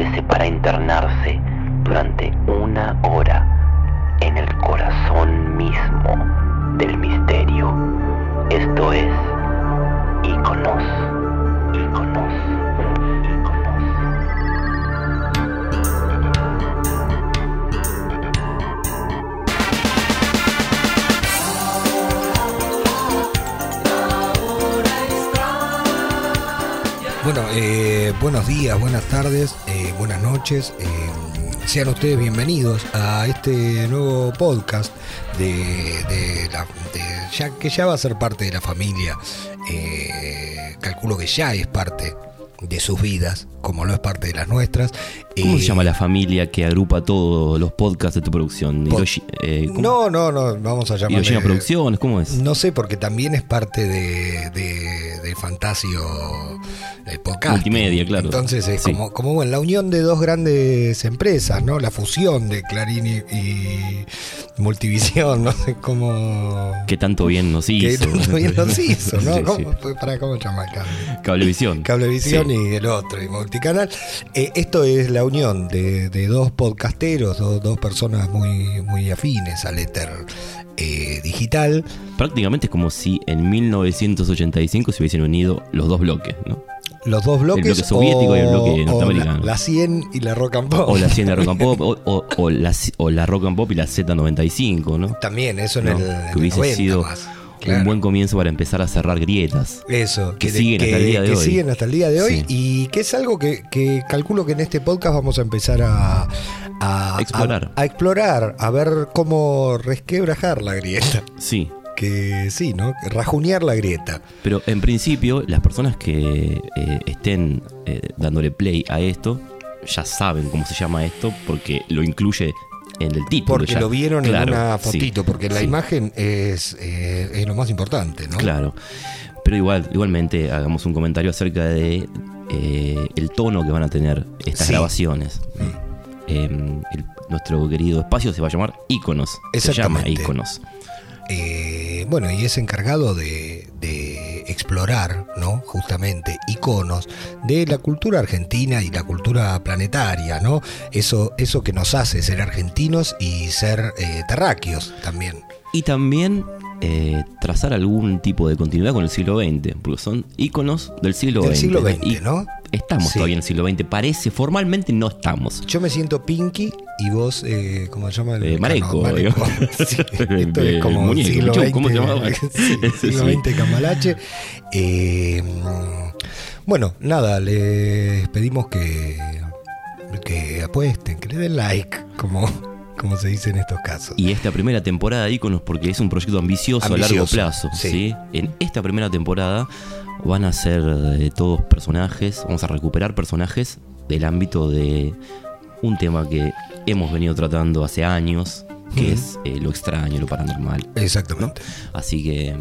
Para internarse durante una hora en el corazón mismo del misterio. Esto es Iconos. Iconos. Bueno, eh, buenos días, buenas tardes, noches. eh, sean ustedes bienvenidos a este nuevo podcast de, ya, que ya va a ser parte de la familia. Eh, calculo que ya es parte de sus vidas, como lo es parte de las nuestras. ¿Cómo Eh, se llama la familia que agrupa todos los podcasts de tu producción? Hiroshi- eh, ¿cómo? No, no, no, vamos a llamarle... Hiroshima Producciones, ¿cómo es? No sé, porque también es parte de, de, de Fantasio el podcast. Multimedia, claro. Entonces es Sí. como, como bueno, la unión de dos grandes empresas, ¿no? La fusión de Clarín y, y Multivisión, no sé cómo. Que tanto bien nos que hizo. tanto bien nos hizo, ¿no? Sí, ¿Cómo, sí. fue- para, ¿Cómo se llama el cable? Cablevisión. Cablevisión Y el otro, y multicanal. Eh, esto es la unión de, de dos podcasteros, dos, dos personas muy, muy afines al éter eh, digital. Prácticamente es como si en 1985 se hubiesen unido los dos bloques, ¿no? Los dos bloques. bloque soviético y el bloque o norteamericano. La, la 100 y la rock and pop. O la 100 de Rock and Pop, o, o- o la, o la Rock and Pop y la Z95, ¿no? También, eso en ¿No? el. que el hubiese 90 sido más. Claro. un buen comienzo para empezar a cerrar grietas. Eso, que siguen hasta el día de que hoy. siguen hasta el día de hoy Sí. y que es algo que, que calculo que en este podcast vamos a empezar a, a- Explorar. A, a explorar, a ver cómo resquebrajar la grieta. Sí, Que sí, ¿no? Rajunear la grieta. Pero en principio, las personas que eh, estén eh, dándole play a esto ya saben cómo se llama esto porque lo incluye en el título. Porque ya. lo vieron Claro, en una sí, fotito, porque la sí, imagen es, eh, es lo más importante, ¿no? Claro. Pero igual, igualmente hagamos un comentario acerca de eh, el tono que van a tener estas Sí. grabaciones. Eh, el- nuestro querido espacio se va a llamar Iconos. Se llama Exactamente. Eh, bueno, y es encargado de, de explorar, ¿no? Justamente iconos de la cultura argentina y la cultura planetaria, ¿no? Eso, eso que nos hace ser argentinos y ser eh, terráqueos también. Y también eh, trazar algún tipo de continuidad con el siglo XX, porque son íconos del siglo Del XX. siglo XX, Y ¿no? Estamos Sí. todavía en el siglo XX, parece, formalmente no estamos. Yo me siento Pinky y vos, eh, ¿cómo se llama? el Eh, Mareco, Mareco. digo. Sí, esto es como muñeco, siglo XX, ¿cómo se llamaba? sí, siglo. XX Camalache. Eh, bueno, nada, les pedimos que, que apuesten, que le den like, como, como se dice en estos casos. Y esta primera temporada de Iconos, porque es un proyecto ambicioso, a largo plazo. sí. ¿sí? En esta primera temporada van a ser eh, todos personajes, vamos a recuperar personajes del ámbito de un tema que hemos venido tratando hace años, que es eh, lo extraño, lo paranormal. Exactamente. Así que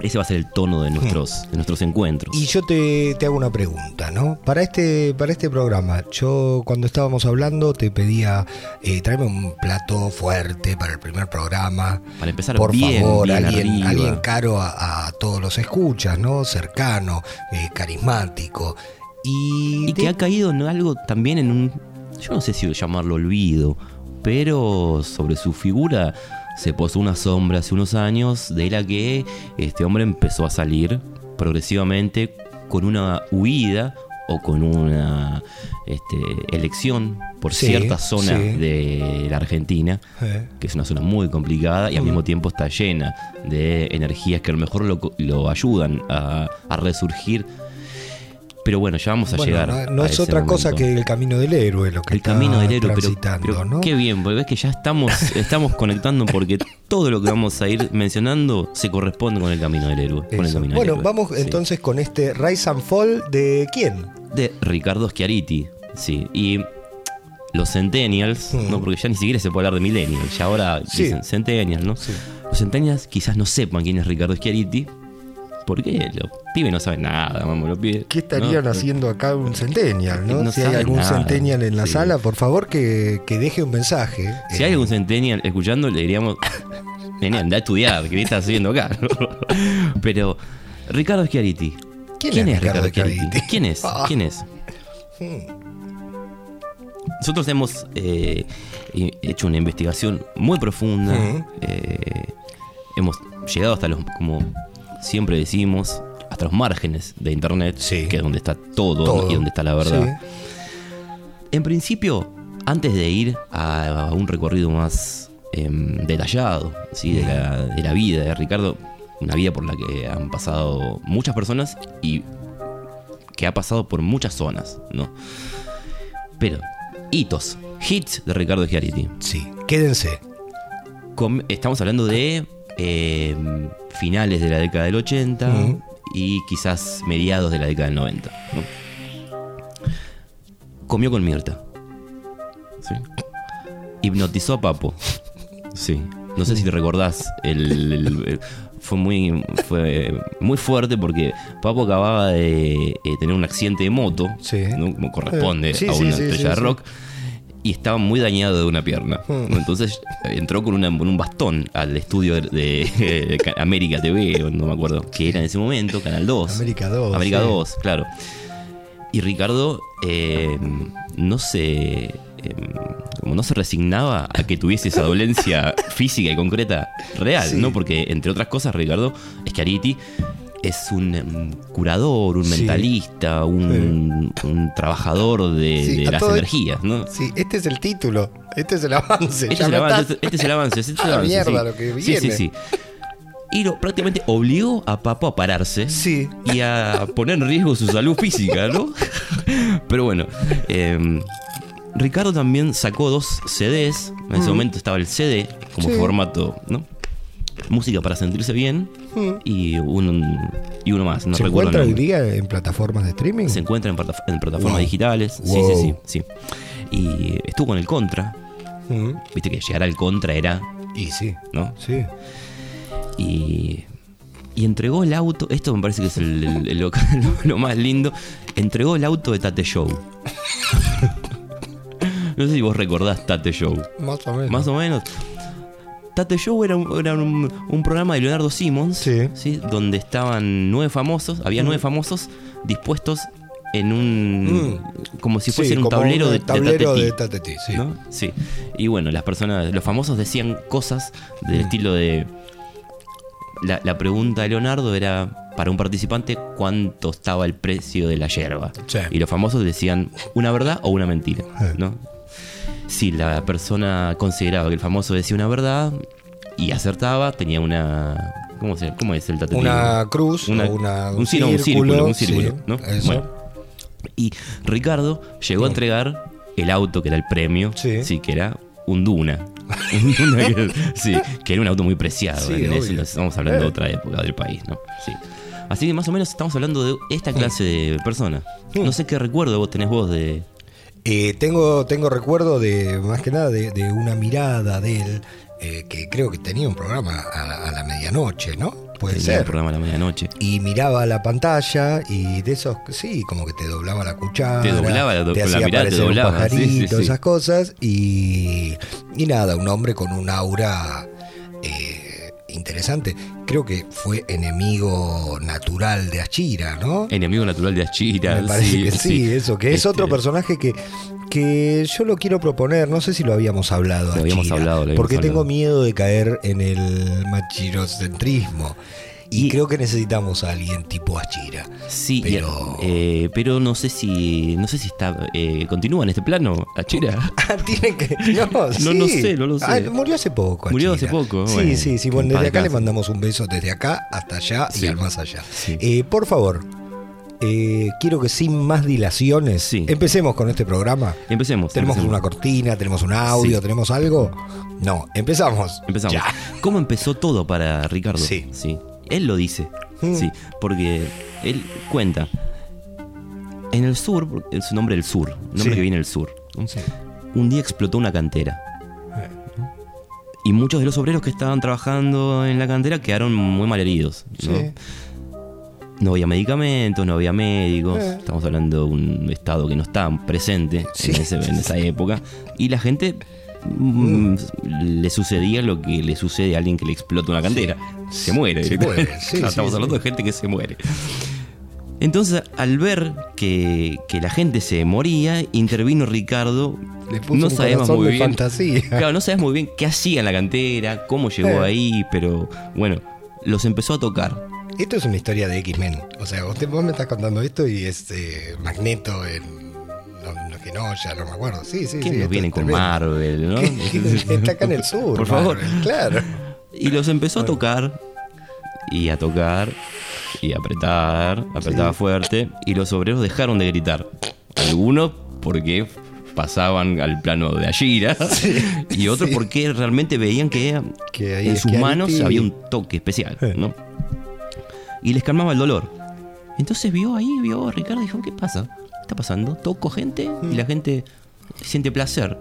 ese va a ser el tono de nuestros, de nuestros encuentros. Y yo te, te hago una pregunta, ¿no? Para este, para este programa, yo cuando estábamos hablando te pedía, eh, tráeme un plato fuerte para el primer programa. Para empezar Por bien, favor, bien alguien, alguien caro a, a todos los escuchas, ¿no? Cercano, eh, carismático. Y, Y que de- ha caído en algo también en un. Yo no sé si llamarlo olvido, pero sobre su figura se posó una sombra hace unos años de la que este hombre empezó a salir progresivamente con una huida o con una este, elección por Sí, cierta zona sí. de la Argentina, Eh, que es una zona muy complicada y al Mm. mismo tiempo está llena de energías que a lo mejor lo, lo ayudan a, a resurgir. Pero bueno, ya vamos a bueno, llegar. no, no a es ese otra cosa que el camino del héroe, lo que el está camino del héroe, pero, pero ¿no? qué bien, porque ves que ya estamos, estamos conectando porque todo lo que vamos a ir mencionando se corresponde con el camino del héroe. Con el Eso. camino del Bueno, héroe. vamos Sí. entonces con este Rise and Fall de quién? De Ricardo Schiariti, sí. Y los Centennials, Mm. no, porque ya ni siquiera se puede hablar de Millennials, ya ahora Sí. dicen Centennials, ¿no? Sí. Los Centennials quizás no sepan quién es Ricardo Schiariti, ¿Por qué? Los pibes no saben nada, vamos, los pibes. ¿Qué estarían ¿no? haciendo acá un centennial, no? No si hay algún nada. centennial en la Sí. sala, por favor que, que deje un mensaje. Si Eh, hay algún centennial escuchando, le diríamos, vení, anda a estudiar, ¿qué estás haciendo acá? Pero, Ricardo Schiariti. ¿Quién es Ricardo Schiariti? ¿Quién es? Ah. ¿Quién es? Nosotros hemos eh, hecho una investigación muy profunda. Eh, hemos llegado hasta los, como siempre decimos, hasta los márgenes de Internet, Sí. que es donde está todo, todo. y donde está la verdad. Sí. En principio, antes de ir a, a un recorrido más em, detallado ¿sí? de, la, de la vida de Ricardo, una vida por la que han pasado muchas personas y que ha pasado por muchas zonas, ¿no? Pero, hitos, hits de Ricardo Giariti. Sí, quédense. Com- Estamos hablando de em, finales de la década del 80 Ujú. y quizás mediados de la década del 90. ¿no? Comió con Mirta. Sí. Hipnotizó a Papo. Sí. No sé si te recordás. el- el- el- fue muy fue muy fuerte porque Papo acababa de eh, tener un accidente de moto, Sí. ¿no? como corresponde sí, a una sí, estrella de rock. Y estaba muy dañado de una pierna. Hmm. Entonces entró con, una- con un bastón al estudio de, de América TV, no me acuerdo, que era en ese momento, Canal 2. América 2, América sí. 2, claro. Y Ricardo eh, no se. eh, como no se resignaba a que tuviese esa dolencia física y concreta real, Sí. ¿no? Porque, entre otras cosas, Ricardo Schiariti es un em, curador, un Sí. mentalista, un, un trabajador de, Sí, las todo- energías, ¿no? Sí, este es el título, este es el avance. Este es, el avance, este, este es el avance, este es el Ah, avance, mierda, sí. lo que Sí, sí, viene. sí. Y lo, prácticamente obligó a Papo a pararse Sí. y a poner en riesgo su salud física, ¿no? Pero bueno, eh, Ricardo también sacó dos CDs. En ese momento estaba el CD como Sí. formato, ¿no? Música para sentirse bien y uno, y uno más, no ¿Se recuerdo encuentra hoy día en plataformas de streaming? Se encuentra en, plata- en plataformas Wow. digitales. Sí, Wow. sí, sí, sí. Y estuvo con el Contra. Mm. Viste que llegar al Contra era, Y sí, ¿no? sí. y, y entregó el auto. Esto me parece que es el- el- el- lo, lo más lindo. Entregó el auto de Tate Show. no sé si vos recordás Tate Show. Más o menos. Más o menos. Tate Show era, un, era un- un programa de Leonardo Simmons. Sí. Donde estaban nueve famosos. Había nueve famosos dispuestos en un. Como si Sí, fuese un como tablero un de, de tablero de tatetí, sí. ¿no? Sí. Y bueno, las personas, los famosos decían cosas del estilo de. La, la pregunta de Leonardo era para un participante cuánto estaba el precio de la yerba. Sí. Y los famosos decían una verdad o una mentira. Sí. ¿no? Si la persona consideraba que el famoso decía una verdad y acertaba, tenía una. ¿Cómo, se, cómo es el tatetí? Una cruz Una- o una, un sí, círculo, un círculo, sí, ¿no? eso. Bueno. Y Ricardo llegó a entregar el auto que era el premio. Sí. que era un Duna. Un Duna que, sí, que era un auto muy preciado. Sí, en estamos hablando de Eh. otra época del país, ¿no? Sí. Así que más o menos estamos hablando de esta clase de persona. Mm. No sé qué recuerdo vos tenés vos de. Eh, tengo, tengo recuerdo de, más que nada, de, de una mirada de él, eh, que creo que tenía un programa a, a la medianoche, ¿no? Puede tenía ser. el programa a la medianoche. Y miraba la pantalla y de esos, sí, como que te doblaba la cuchara. Te doblaba la- te con la hacía mirada te un doblaba, sí, pajarito, sí, sí. esas cosas. Y, y nada, un hombre con un aura eh, interesante. Creo que fue enemigo natural de Achira, ¿no? Enemigo natural de Achira. Me parece sí, que sí, eso, que es Este, otro personaje que, que yo lo quiero proponer, no sé si lo habíamos hablado. Lo habíamos Achira, hablado, lo habíamos porque tengo miedo de caer en el machirocentrismo. Y, Y- creo que necesitamos a alguien tipo Achira. Sí, Pero- eh, pero no sé si. No sé si está. eh, continúa en este plano, Achira. Ah, tienen que. No, sí. No lo sé, no lo sé. Ah, murió hace poco. Murió hace poco, Sí, bueno, sí, sí. Bueno, desde acá le mandamos un beso desde acá hasta allá y Sí. al más allá. Sí. Eh, por favor, quiero que sin más dilaciones Sí. empecemos con este programa. Empecemos. ¿Tenemos empecemos. una cortina? ¿Tenemos un audio? Sí. ¿Tenemos algo? No, empezamos. Empezamos. Ya. ¿Cómo empezó todo para Ricardo? Sí. Él lo dice. Mm. Sí, porque él cuenta. En el sur, su nombre del sur, nombre Sí. que viene del sur. Un día explotó una cantera. Y muchos de los obreros que estaban trabajando en la cantera quedaron muy malheridos. ¿no? Sí. No había medicamentos, no había médicos. Eh. Estamos hablando de un estado que no está presente Sí. en, ese- en esa época. Y la gente mm, le sucedía lo que le sucede a alguien que le explota una cantera. Se muere. Se muere, sí, estamos sí. hablando de gente que se muere. Entonces, al ver que, que la gente se moría, intervino Ricardo. Le puso no sabemos muy de bien. fantasía. Claro, no sabes muy bien qué hacía en la cantera, cómo llegó Eh. ahí, pero bueno, los empezó a tocar. Esto es una historia de X-Men. O sea, vos me estás contando esto y es eh, Magneto en. No, no, que no, ya no me acuerdo. Sí, sí, ¿Quién sí. nos viene con tremendo. Marvel, no? Está acá en el sur. Por favor. Marvel, Claro. Y los empezó a tocar y a tocar y a apretar, apretaba fuerte y los obreros dejaron de gritar. Algunos porque pasaban al plano de Ashira y otros sí. porque realmente veían que, Que en sus que manos había un toque especial, Eh. ¿no? Y les calmaba el dolor. Entonces vio ahí, vio a Ricardo y dijo, ¿qué pasa? ¿Qué está pasando? Toco gente y la gente siente placer,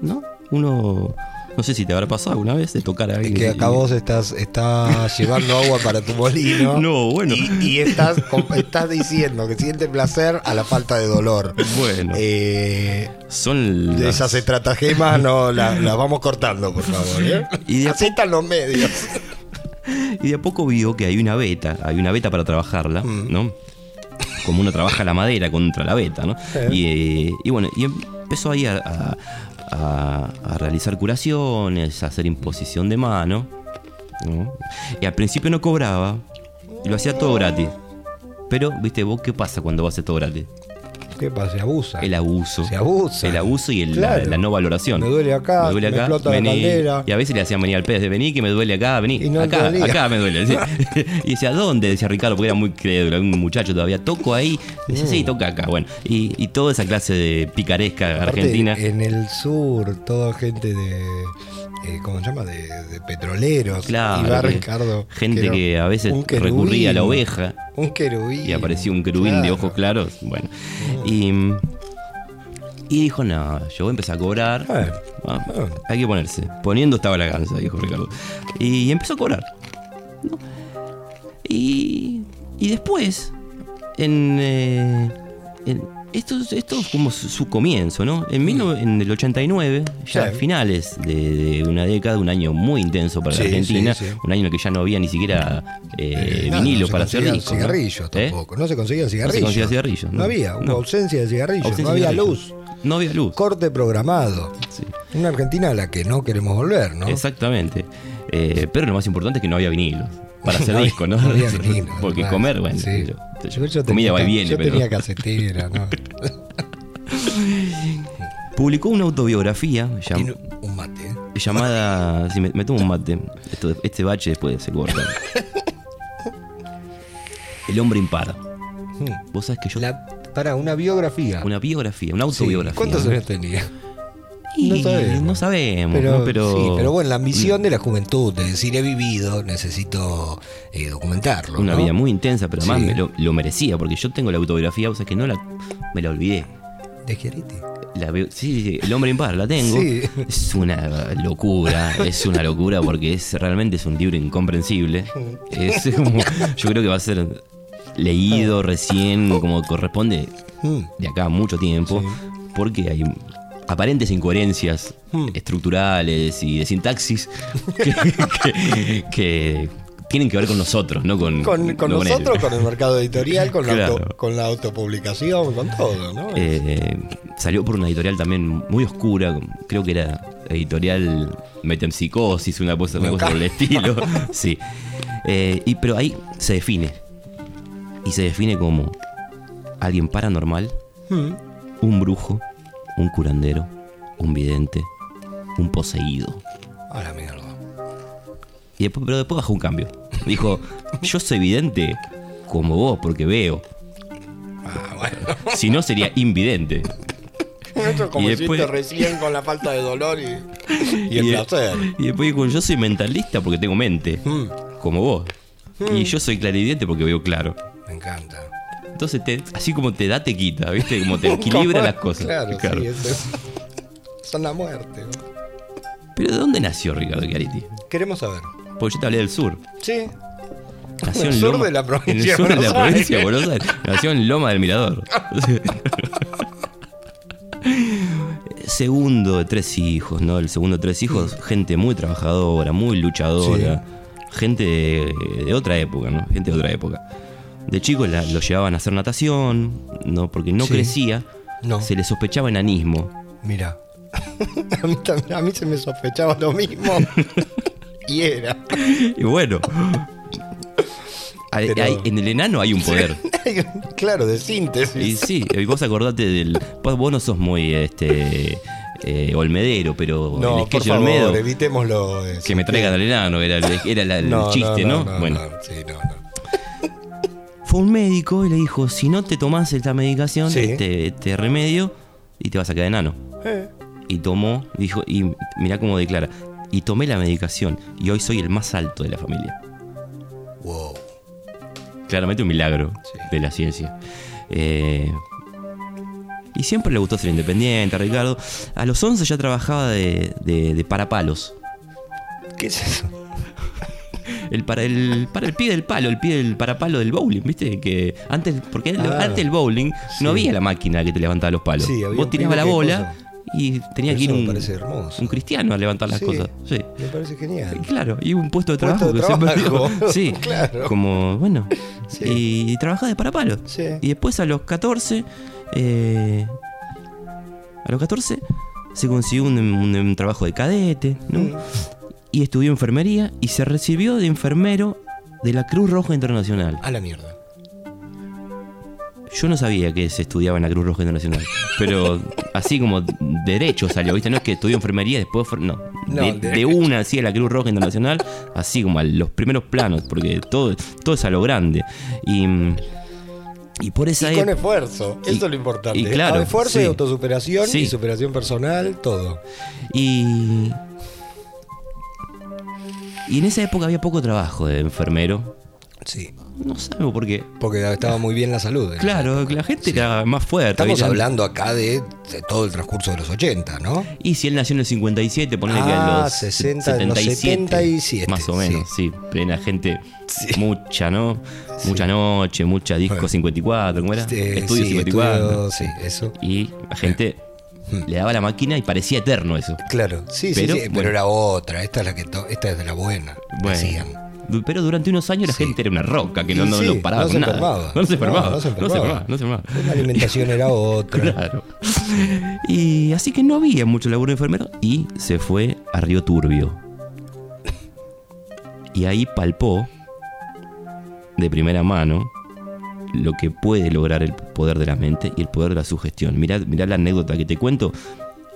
¿no? Uno, no sé si te habrá pasado alguna vez de tocar a Es alguien. que y- acá vos estás, estás llevando agua para tu molino. No, bueno. Y, y estás, estás diciendo que siente placer a la falta de dolor. Bueno. Eh, Son las- esas estratagemas no las las vamos cortando, por favor. ¿eh? Y de están los medios. Y de a poco vio que hay una beta, hay una beta para trabajarla, Mm. ¿no? Como uno trabaja la madera contra la beta, ¿no? Eh. Y, eh, y bueno, y empezó ahí a, a- a- a realizar curaciones, a hacer imposición de mano, ¿no? Y al principio no cobraba, y lo hacía todo gratis. Pero, viste, vos, ¿qué pasa cuando vos haces todo gratis? ¿Qué pasa? Se abusa. El abuso. Se abusa. El abuso y el- Claro. la, la no valoración. Me duele acá, me duele me acá, explota la. Y a veces le hacían venir al pez de vení, que me duele acá, vení. Y no acá, acá me duele. sí. y decía, ¿dónde? Decía Ricardo, porque era muy crédulo, un muchacho todavía. Toco ahí. Mm. sí, toca acá. Bueno, y, y toda esa clase de picaresca Aparte, argentina. En el sur, toda gente de. Eh, ¿Cómo se llama? De, de petroleros. Claro, que- Ricardo. gente que a veces querubín. recurría a la oveja. Un querubín. y apareció un querubín de ojos claros. Bueno, y, y dijo, no, yo voy a empezar a cobrar. Eh, Ah, Ah. hay que ponerse. Poniendo estaba la ganza, dijo Ricardo. Y empezó a cobrar. ¿no? Y, y después, en, eh, en- esto, es- esto es como su, su comienzo, ¿no? En, 19 en el 89, ya finales de, de una década, un año muy intenso para la Argentina, un año en el que ya no había ni siquiera eh, Eh, nada, vinilo no se para hacer discos. ¿no? cigarrillos ¿Eh? tampoco. No se conseguían cigarrillos. conseguían cigarrillos, No, no. había, hubo No. ausencia de cigarrillos, Ausencia no había cigarrillos. luz. No había luz. Corte programado. Sí. Una Argentina a la que no queremos volver, ¿no? Exactamente. Eh, pero lo más importante es que no había vinilos para hacer No discos, ¿no? no había vinilos, Porque claro. comer, bueno, Sí. yo- yo- Yo- comida tenía va y viene, Yo pero tenía casetera, ¿no? publicó una autobiografía llam- un mate. llamada. Si me, me tomo un mate. Esto, este bache después se corta. El hombre impar. Hmm. Vos sabés que yo. La, para, una biografía. Una biografía, una Sí, autobiografía. ¿Cuántos años tenía? No sabemos. no sabemos, Pero, ¿no? Pero, sí, pero bueno, la ambición de la juventud, de decir he vivido, necesito eh, documentarlo. Una ¿no? vida muy intensa, pero además Sí. me lo, lo merecía, porque yo tengo la autobiografía, o sea que no la. Me la olvidé. De Chiariti. La sí, sí, el hombre impar la tengo. Sí. Es una locura, es una locura porque es realmente es un libro incomprensible. Es como, yo creo que va a ser leído recién como corresponde Mm. de acá a mucho tiempo, porque hay aparentes incoherencias Hmm. estructurales y de sintaxis que, que- que tienen que ver con nosotros, no con, Con, con no él. nosotros, con el mercado editorial, con, la, auto- con la autopublicación, con todo, ¿no? Eh, salió por una editorial también muy oscura, creo que era editorial Metempsicosis, una cosa, una cosa por el estilo. sí. Eh, y, pero ahí se define. Y se define como alguien paranormal, Mm. un brujo, un curandero, un vidente, un poseído. A la mierda. Y después, pero después bajó un cambio. Dijo, yo soy vidente como vos porque veo. Ah, bueno. Si no sería invidente. Esto como Y después- hiciste recién con la falta de dolor y, y el placer. Y después dijo, yo soy mentalista porque tengo mente, Mm. como vos. Y yo soy clarividente porque veo claro. Me encanta. Entonces, te- así como te da, te quita, ¿viste? Como te equilibra las cosas. Claro, sí, eso es- son la muerte. ¿no? Pero ¿de dónde nació Ricardo Chiariti? Queremos saber. Porque yo te hablé del sur. Sí. Nació En el sur de la provincia en el sur de la provincia de Aires. Buenos Aires. Nació en Loma del Mirador. segundo de tres hijos, ¿no? El segundo de tres hijos, gente muy trabajadora, muy luchadora, gente de, de otra época, ¿no? Gente de otra época. De chico la- lo llevaban a hacer natación, ¿no? Porque no Sí. crecía, No. se le sospechaba enanismo. Mira. a, mí también- a mí se me sospechaba lo mismo. y era. Y bueno, hay- Pero- hay- en el enano hay un poder. claro, de Y síntesis. sí, y vos acordate del. Vos, no sos muy este eh, olmedero, pero el No, por sketch de favor, Olmedo, evitémoslo. eh, que me traigan al enano, era, el- era la- el chiste, ¿no? no, bueno, no, sí, no, no. Fue un médico y le dijo: si no te tomás esta medicación, Sí. este, este remedio, y te vas a quedar enano. Eh, Y tomó, dijo, y mirá cómo declara. Y tomé la medicación y hoy soy el más alto de la familia. wow. Claramente un milagro Sí. de la ciencia. Eh, y siempre le gustó ser independiente, a Ricardo. A los 11 ya trabajaba de, de, de parapalos. ¿Qué es eso? El para, el para el pie del palo, el pie del parapalo del bowling, ¿viste? Que antes, porque el- Ah. antes del bowling Sí. no había la máquina que te levantaba los palos. Sí, Vos tirabas la que bola cosa. y tenía que ir un, un cristiano a levantar las Sí, cosas. Sí. Me parece genial. Claro, y un puesto de Puesto trabajo de que siempre trabajo. Sí, claro. como, bueno. Y, trabajaba de parapalo. Y después a los 14, eh, a los 14 se consiguió un, un- un trabajo de cadete, ¿no? Y estudió enfermería y se recibió de enfermero de la Cruz Roja Internacional. A la mierda. Yo no sabía que se estudiaba en la Cruz Roja Internacional, pero así como derecho salió, ¿viste? No es que estudió enfermería y después fue, no, No, de, una así a la Cruz Roja Internacional, así como a los primeros planos, porque todo, todo es a lo grande. Y, y por esa Y con época... esfuerzo, y- eso es lo importante. y claro, esfuerzo y sí. autosuperación Sí. y superación personal, todo. Y. Y en esa época había poco trabajo de enfermero. Sí. No sabemos por qué. Porque estaba muy bien la salud. Claro, la gente era más fuerte. Estamos hablando acá de, de todo el transcurso de los 80, ¿no? Y si él nació en el 57, ponele que en Ah, los 60, en los 77, Más o menos, sí. Plena gente, mucha, ¿no? Mucha noche, mucha disco Bueno. 54, ¿cómo era? Estudio sí, 54. estudio- sí, eso. Y la gente Hmm. le daba la máquina y parecía eterno eso. Claro, sí, Pero, sí, sí, pero era otra. Esta es la que esta es de la buena. Bueno. Pero durante unos años la Sí. gente era una roca que no, no sí, lo paraba no se nada. enfermaba. No se enfermaba. No, se enfermaba. enfermaba. No se enfermaba. La alimentación era otra. Claro. Y así que no había mucho laburo de enfermero y se fue a Río Turbio. Y ahí palpó de primera mano lo que puede lograr el poder de la mente y el poder de la sugestión. Mirá, mirá la anécdota que te cuento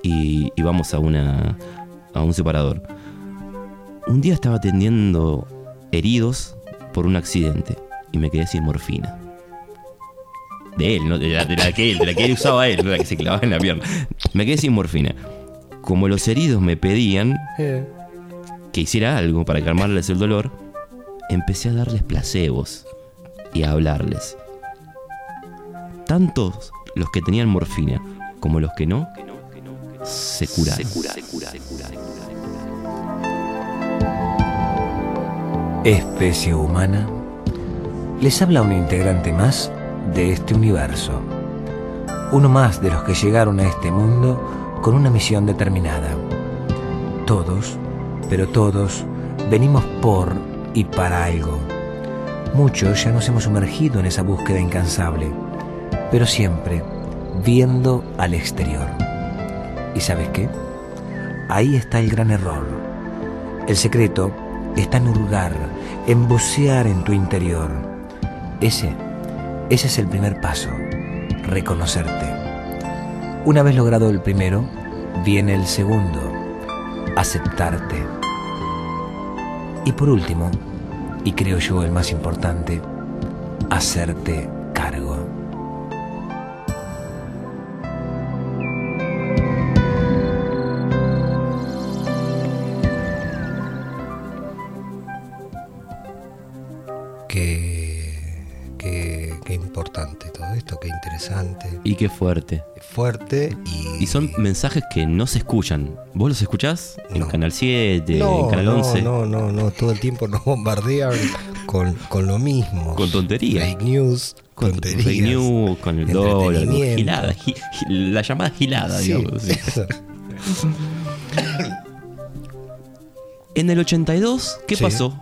y, y vamos a, una, a un separador. Un día estaba atendiendo heridos por un accidente y me quedé sin morfina. De él, ¿no? de, la, de la que él, de la que él usaba él, la que se clavaba en la pierna. Me quedé sin morfina. Como los heridos me pedían que hiciera algo para calmarles el dolor, empecé a darles placebos y a hablarles. Tantos los que tenían morfina como los que no, se curaron. Especie humana, les habla un integrante más de este universo. Uno más de los que llegaron a este mundo con una misión determinada. Todos, pero todos, venimos por y para algo. Muchos ya nos hemos sumergido en esa búsqueda incansable, pero siempre viendo al exterior. ¿Y sabes qué? Ahí está el gran error. El secreto está en hurgar, en bucear en tu interior. Ese, ese es el primer paso, reconocerte. Una vez logrado el primero, viene el segundo, aceptarte. Y por último, y creo yo el más importante, hacerte cargo. Qué, qué, qué importante todo esto, qué interesante. Y qué fuerte. Fuerte y. Y son mensajes que no se escuchan. ¿Vos los escuchás? En No. Canal 7, no, en Canal no, 11. No, no, no, todo el tiempo nos bombardean con, con lo mismo. Con tonterías. Fake news, Con tonterías. fake news, con el dólar, gilada, gi- gi- la llamada gilada, Sí, digamos. eso. En el 82, ¿qué Sí. pasó?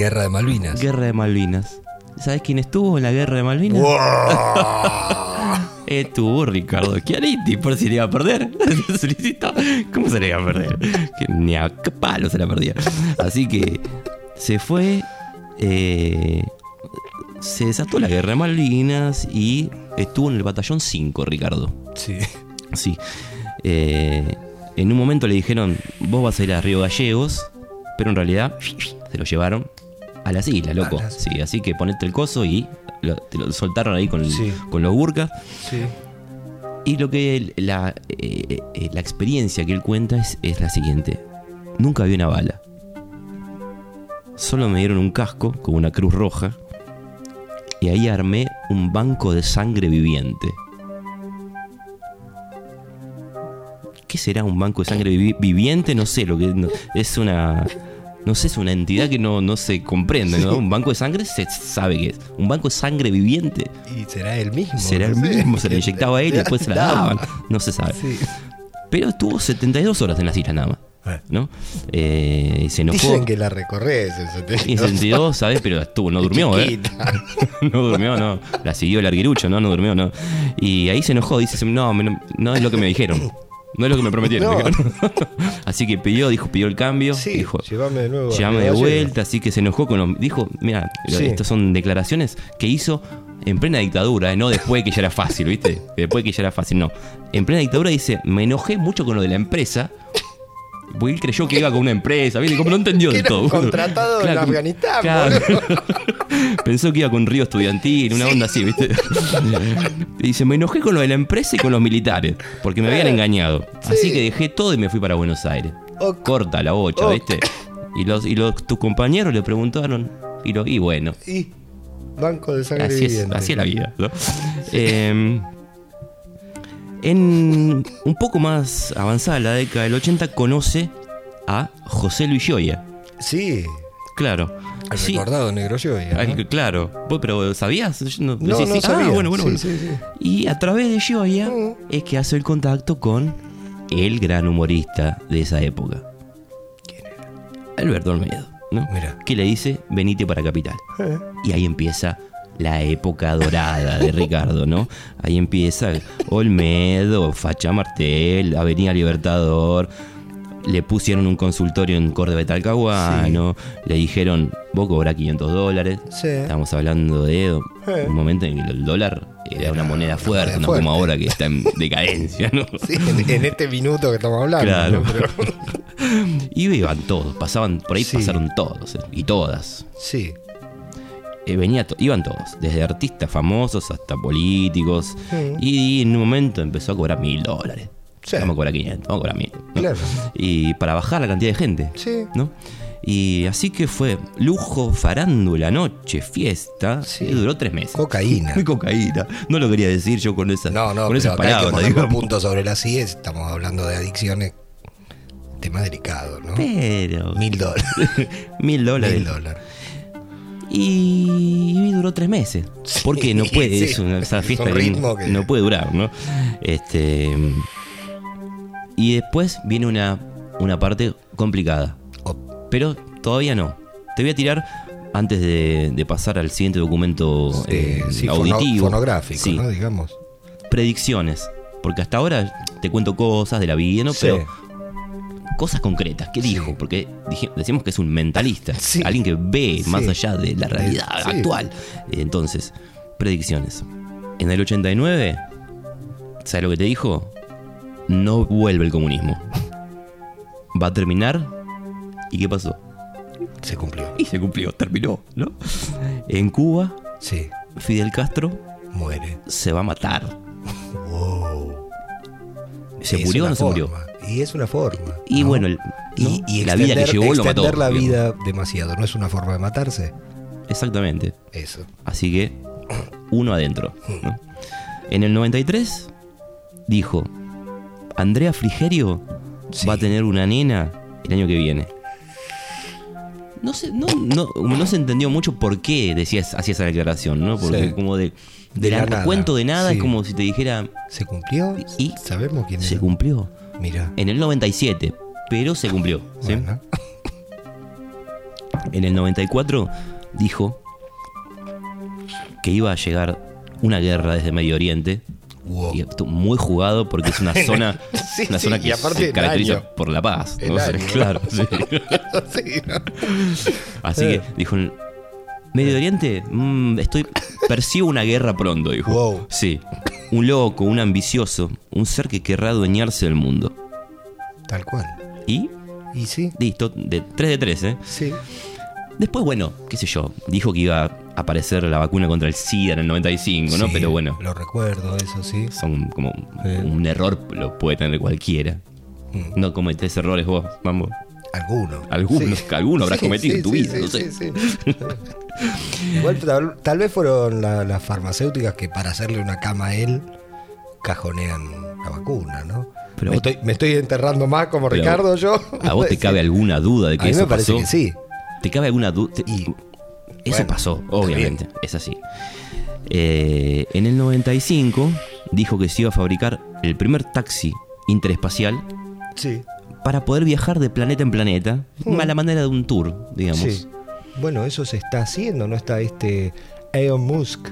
Guerra de Malvinas. Guerra de Malvinas. ¿Sabes quién estuvo en la Guerra de Malvinas? Estuvo Ricardo Chiariti, por si le iba a perder. ¿Cómo se le iba a perder? Que ni a palo se la perdía. Así que se fue. eh, se desató la guerra de Malvinas y estuvo en el batallón 5, Ricardo. Sí. Sí. Eh, en un momento le dijeron, vos vas a ir a Río Gallegos, pero en realidad se lo llevaron a las islas, loco. Las- Sí, así que ponete el coso y lo, te lo soltaron ahí con, Sí. con los burkas. Sí. Y lo que él- la, eh, eh, la experiencia que él cuenta es, es la siguiente. Nunca vi una bala. Solo me dieron un casco con una cruz roja. Y ahí armé un banco de sangre viviente. ¿Qué será un banco de sangre vivi- viviente? No sé, lo que no- es una. No sé, es una entidad que no, no se comprende, ¿no? Un banco de sangre se sabe que es. Un banco de sangre viviente. Y será el mismo. Será el mismo, se le inyectaba a él y después se la daban. No se sabe. Sí. Pero estuvo 72 horas en las islas nada más. Eh. ¿No? Eh, se enojó. Dicen que la recorres en Y 72, ¿sabes? Pero estuvo, no durmió, ¿eh? No durmió, no. La siguió el arguirucho, ¿no? No durmió, no. Y ahí se enojó, dice, no, no es lo que me dijeron. No es lo que me prometieron. No. así que pidió, dijo, pidió el cambio. Sí, dijo, llévame de nuevo. Llévame de vuelta, así que se enojó con los. Dijo, mira, Sí. estas son declaraciones que hizo en plena dictadura, ¿eh? no después que ya era fácil, ¿viste? Después que ya era fácil, no. En plena dictadura dice, me enojé mucho con lo de la empresa. Porque él creyó que iba con una empresa, ¿viste? Como no entendió del todo. contratado en como- Afganistán, Pensó que iba con Río Estudiantil, una onda así, ¿viste? Y dice, me enojé con lo de la empresa y con los militares, porque me habían engañado. Así que dejé todo y me fui para Buenos Aires. Corta la bocha. ¿viste? Y los, y los tus compañeros le preguntaron, y, lo, y bueno, Y banco de sangre así es, viviente. así es la vida. ¿no? Eh, en un poco más avanzada la década del 80 conoce a José Luis Gioia. Sí, Claro. el Sí, recordado negro Gioia, claro. Pero ¿sabías? No, No, sí, no sí. sabía. Ah, bueno, bueno, Sí, bueno. Y a través de Gioia Mm. es que hace el contacto con el gran humorista de esa época. Alberto Olmedo, ¿no? Mira. Que le dice, venite para Capital. Eh, Y ahí empieza la época dorada de Ricardo, ¿no? Ahí empieza Olmedo, Facha Martel, Avenida Libertador. Le pusieron un consultorio en Córdoba de Talcahuano. Le dijeron, vos cobrás 500 dólares. Sí. Estamos hablando de un momento en que el dólar era una moneda fuerte, no como ahora que está en decadencia, ¿no? Sí, en, este minuto que estamos hablando. Claro. ¿no? Pero- Y iban todos, pasaban, por ahí Sí. pasaron todos, eh, y todas. sí. Eh, venía to- iban todos, desde artistas famosos hasta políticos. Y en un momento empezó a cobrar mil dólares. Sí. Vamos a cobrar 500, vamos a cobrar mil. ¿no? Claro. Y para bajar la cantidad de gente. Sí. ¿no? Y así que fue lujo, farándula, noche, fiesta. Sí. Y duró tres meses. Cocaína. Muy cocaína. No lo quería decir yo con esas, No, no, con esas acá hay que palabras. puntos sobre las IES. Estamos hablando de adicciones. Tema delicado, ¿no? Pero. Mil dólares. Mil dólares. Mil dólares. Y, y duró tres meses. Porque no puede, sí. es una esa Es fiesta un que ritmo que- no puede durar, ¿no? Este. Y después viene una, una parte complicada. Pero todavía no. Te voy a tirar antes de, de pasar al siguiente documento eh, sí, fono- auditivo. fonográfico, Sí, ¿no? Digamos. predicciones. Porque hasta ahora te cuento cosas de la vida, ¿no? Pero cosas concretas. ¿Qué dijo? Porque dije- decimos que es un mentalista. Sí. Alguien que ve Sí. más allá de la realidad Sí. actual. Entonces, predicciones. En el 89, ¿sabes lo que te dijo? No vuelve el comunismo. Va a terminar. ¿Y qué pasó? Se cumplió. Y se cumplió, terminó, ¿no? En Cuba, Sí. Fidel Castro Muere. se va a matar. Wow. ¿Se Es murió o no se murió? Y es una forma. Y ¿no? bueno, el- Y, la vida que llevó lo mató. extender la digamos. vida demasiado. ¿No es una forma de matarse? Exactamente. Eso. Así que uno adentro. ¿no? En el 93 dijo, Andrea Frigerio Sí. va a tener una nena el año que viene. no se, no, no, no se entendió mucho por qué decías, hacía esa declaración, ¿no? Porque Sí. como de, de, De la, nada, cuento de nada sí. es como si te dijera, ¿Se cumplió? Y- ¿Sabemos quién se cumplió. Mira. En el 97, pero se cumplió. ¿sí? Bueno. En el 94 dijo que iba a llegar una guerra desde Medio Oriente. Wow. Y muy jugado porque es una zona, Sí, una sí, zona que se caracteriza año. por la paz. Claro. Así que Eh. dijo, Medio Oriente, mm, estoy percibo una guerra pronto, dijo. Wow. Sí. Un loco, un ambicioso, un ser que querrá adueñarse del mundo. Tal cual. Y Y sí, listo, de 3 de 3, ¿eh? sí. Después, bueno, qué sé yo, dijo que iba a aparecer la vacuna contra el SIDA en el 95, ¿no? Sí, Pero bueno, Lo recuerdo, eso sí. son como Sí. un error, lo puede tener cualquiera. Mm. No cometés errores vos, vamos. Alguno. Alguno, alguno habrás cometido en tu vida, no sé. sí. Igual tal, tal vez fueron la- las farmacéuticas que para hacerle una cama a él cajonean la vacuna, ¿no? Pero- me, estoy, me estoy enterrando más como Ricardo yo. ¿A vos te cabe alguna duda de A que mí eso me parece pasó? que sí. ¿Te cabe alguna duda? Eso bueno, pasó, obviamente, es así. Eh, en el 95 dijo que se iba a fabricar el primer taxi interespacial Sí. Para poder viajar de planeta en planeta, Mm. a la manera de un tour, digamos. Sí. Bueno, eso se está haciendo, ¿no? Está este Elon Musk.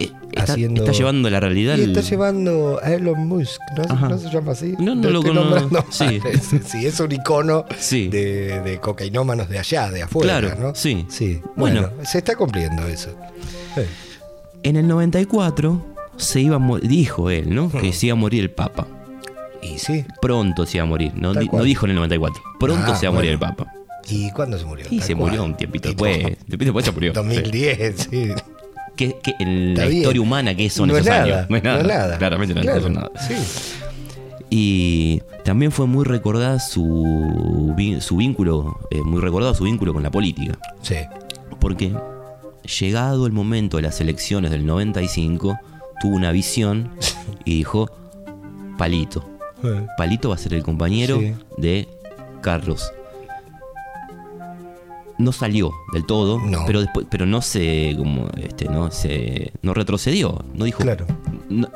Eh, Está, Haciendo- está llevando la realidad. Y el- está llevando a Elon Musk, ¿no, Ajá. ¿No se llama así? No, no Te lo estoy conozco. Sí. Sí, es un icono Sí. de, de cocainómanos de allá, de afuera, Claro, ¿no? sí. Sí. Bueno. Bueno, se está cumpliendo eso. Sí. En el 94 se iba a dijo él, ¿no? Que se iba a morir el Papa. Y sí. Pronto se iba a morir. No, di- no dijo en el 94. Pronto Ah, se iba a morir bueno. el Papa. ¿Y cuándo se murió? Y se cual. murió un tiempito después. Tiempito después se murió. Sí. 2010, sí. Que, que en la bien. historia humana, que son no esos es nada, años? No es nada. Claramente no, Claro, son nada. Sí. Y también fue muy recordada su, su vínculo, eh, muy recordado su vínculo con la política. Sí. Porque llegado el momento de las elecciones del 95, tuvo una visión y dijo, Palito. Palito va a ser el compañero Sí. de Carlos. No salió del todo, No. pero después, pero no se, como, este, no se, no retrocedió, no dijo. Claro. no-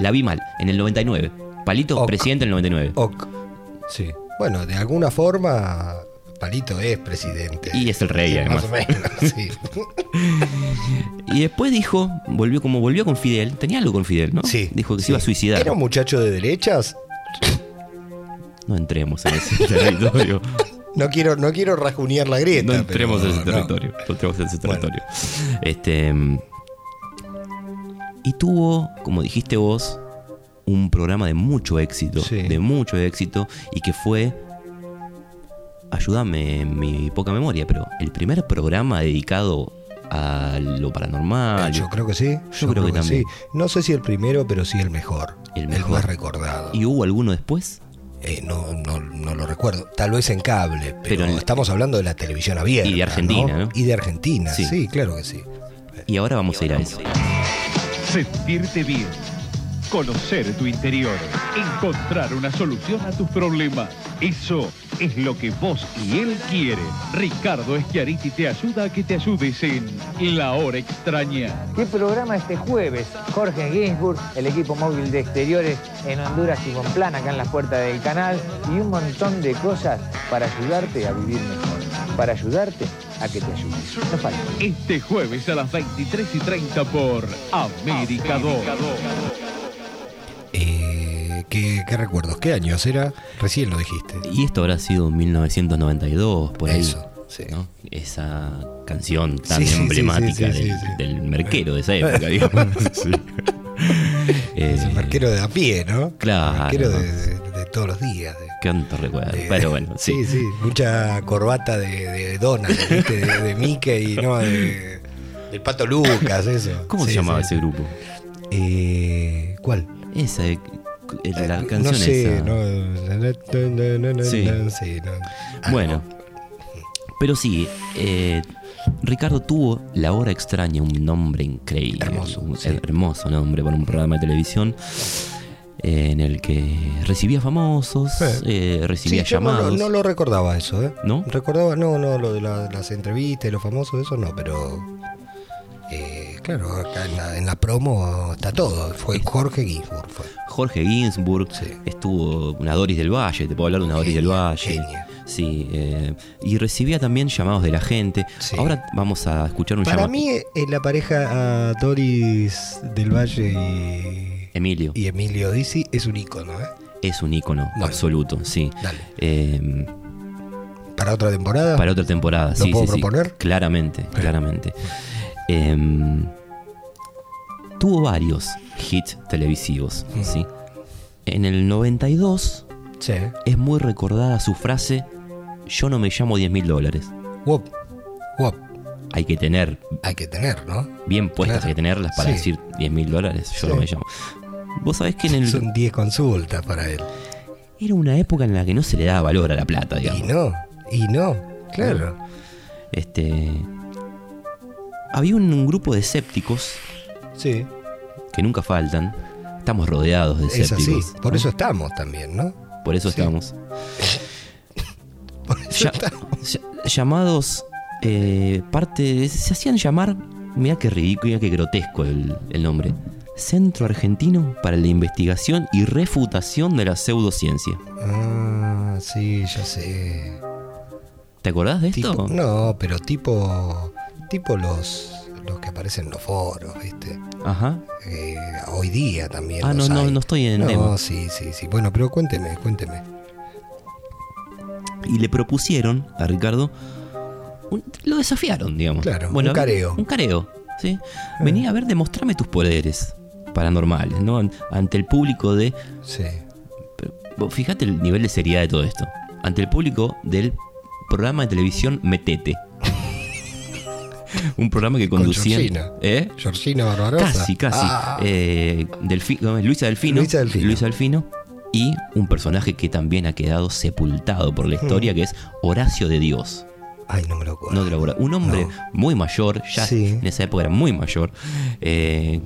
la vi mal. En el 99, Palito Ok. presidente en el 99. Ok. Sí. Bueno, de alguna forma, Palito es presidente. Y es el rey, Sí, además. Más o menos, sí. Y después dijo, volvió como volvió con Fidel, tenía algo con Fidel, ¿no? Sí. Dijo que sí. se iba a suicidar. ¿Era un muchacho de derechas? No entremos en ese territorio. No quiero, no quiero rajunear la grieta. No entremos pero en ese territorio. No entremos en ese Bueno. territorio. Este. Y tuvo, como dijiste vos, un programa de mucho éxito. Sí. De mucho éxito. Y que fue. Ayúdame en mi poca memoria, pero el primer programa dedicado a lo paranormal. Yo creo que sí. Yo creo que también. sí. No sé si el primero, pero sí el mejor. El mejor. más recordado. ¿Y hubo alguno después? Eh, no, no, no lo recuerdo. Tal vez en cable, pero, Pero en- estamos hablando de la televisión abierta. Y de Argentina, ¿no? Y de Argentina, Sí. sí. claro que sí. Y ahora vamos a ir a eso. Sentirte bien. Conocer tu interior. Encontrar una solución a tus problemas. Eso es lo que vos y él quieren. Ricardo Schiariti te ayuda a que te ayudes en La Hora Extraña. ¿Qué programa este jueves? Jorge Ginsburg, el equipo móvil de exteriores en Honduras y Plan, acá en las puertas del canal, y un montón de cosas para ayudarte a vivir mejor, para ayudarte a que te ayudes. No falta. Este jueves a las 23 y 30 por América 2. ¿Qué, qué recuerdos? ¿Qué años era? Recién lo dijiste. Y esto habrá sido 1992, por ahí. Eso, sí. ¿no? Esa canción tan Sí, emblemática sí, del, merquero de esa época, digamos. Es el Eh, marquero de a pie, ¿no? claro. El marquero de, de- de todos los días. de- Canto recuerdo. Pero bueno, sí. sí. Mucha corbata de, Donald, ¿viste? De, Mickey, ¿no? De, del Pato Lucas, eso. ¿Cómo se llamaba ese grupo? Eh, ¿Cuál? Esa, la Eh, canción no sé, esa. no. Sí. Sí, no. Ah, Bueno, pero sí, eh, Ricardo tuvo La Hora Extraña, un nombre increíble. Hermoso, un sí. hermoso nombre para un programa de televisión. eh, en el que recibía famosos, eh, recibía llamados. no lo recordaba eso, ¿eh? ¿No? Recordaba, no, no, lo de la- las entrevistas y los famosos, eso no, pero. eh, claro, acá en la, en la promo está todo. Fue Jorge Ginsburg. Fue. Jorge Ginsburg, Sí. estuvo una Doris del Valle, te puedo hablar de una Doris del Valle. genia. Sí, eh, y recibía también llamados de la gente. Sí. Ahora vamos a escuchar un Para llamado. mí, eh, la pareja a Doris del Valle y, Emilio y Emilio Dizzi es un ícono, ¿eh? es un ícono Bueno. absoluto, sí. Dale. Eh, Para otra temporada. para otra temporada, ¿Lo sí, puedo sí, sí. proponer? Claramente, claramente. Em, tuvo varios hits televisivos, Mm. ¿sí? En el 92 Sí. es muy recordada su frase, yo no me llamo 10 mil dólares. Wop. Wop. Hay que tener Hay que tener, ¿no? bien puestas, Claro. hay que tenerlas para Sí. decir 10 mil dólares, yo Sí. no me llamo. Vos sabés que en el... Son 10 consultas para él. Era una época en la que no se le daba valor a la plata, digamos. Y no, y no, claro. Este. Había un, un grupo de escépticos Sí, que nunca faltan. Estamos rodeados de es así. escépticos. Por ¿no? eso estamos también, ¿no? Por eso sí. estamos. Por eso Ya- estamos. ya- llamados. eh, parte. de- se hacían llamar. Mira qué ridículo, mira qué grotesco el, el nombre. Centro Argentino para la Investigación y Refutación de la Pseudociencia. Ah, sí, ya sé. ¿Te acordás de esto? No, pero tipo, tipo los, los que aparecen en los foros, ¿viste? Ajá. Eh, hoy día también. Ah, los no, no, hay. no estoy en No, tema. sí, sí, sí. Bueno, pero cuénteme, cuénteme. y le propusieron a Ricardo, un- lo desafiaron, digamos. Claro, un careo. Un careo, ¿sí? Vení a ver, demostrame tus poderes paranormales, ¿no? An- Ante el público de... Sí. pero fíjate el nivel de seriedad de todo esto. Ante el público del programa de televisión Metete. un programa que Con conducían... Georgina. ¿Eh? Georgina Barbarosa. Casi, casi. Ah, Eh, Delfi- ¿cómo es? Luisa Delfino. Luisa Delfino. Delfino. Y un personaje que también ha quedado sepultado por la Hmm. historia, que es Horacio de Dios. ay, no me lo acuerdo. No te lo acuerdas. Un hombre No. muy mayor, ya Sí. en esa época era muy mayor. eh,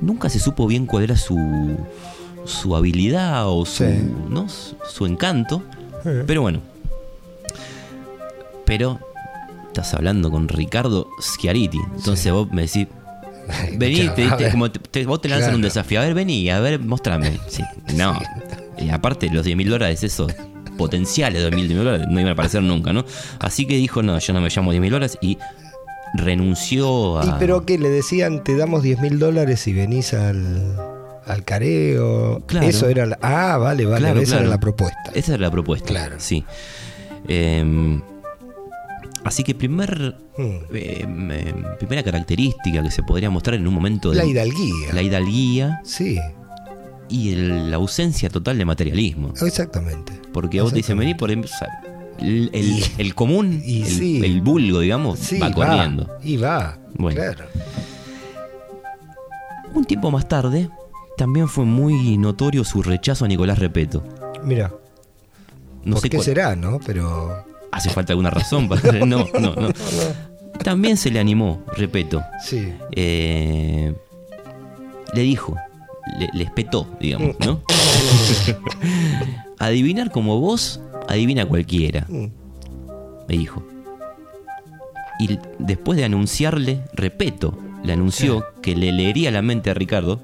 nunca se supo bien cuál era su, su habilidad o su, Sí. ¿no? su, encanto. Pero bueno. Pero estás hablando con Ricardo Schiariti. Entonces vos me decís, Vení, te, te- como te- vos te lanzan Claro. un desafío. A ver, vení, a ver, mostrame. Sí, no. Y aparte, los 10 mil dólares, esos potenciales de 10 mil dólares, no iban a aparecer nunca, ¿no? Así que dijo, no, yo no me llamo 10 mil dólares y renunció a. ¿Y pero qué? Le decían, te damos 10 mil dólares y venís al, al careo. Claro. Eso era la... Ah, vale, vale, Claro, esa claro. era la propuesta. Esa era la propuesta. Claro. Sí. Eh, así que primer, Hmm. eh, primera característica que se podría mostrar en un momento de La hidalguía. la hidalguía Sí, y el- la ausencia total de materialismo. exactamente. Porque vos te dicen, vení por o sea, el, el- Y- el común, y el, sí. el vulgo, digamos, Sí, va corriendo. Y va. Bueno. Claro. Un tiempo más tarde, también fue muy notorio su rechazo a Nicolás Repeto. Mira, No ¿por sé qué cuál- será, no? Pero. ¿Hace falta alguna razón para.? No, no, no. También se le animó, Repeto. Sí. Eh, le dijo, le, le espetó, digamos, ¿no? Adivinar como vos, adivina cualquiera, Mm. me dijo. Y después de anunciarle, Repeto, le anunció que le leería la mente a Ricardo,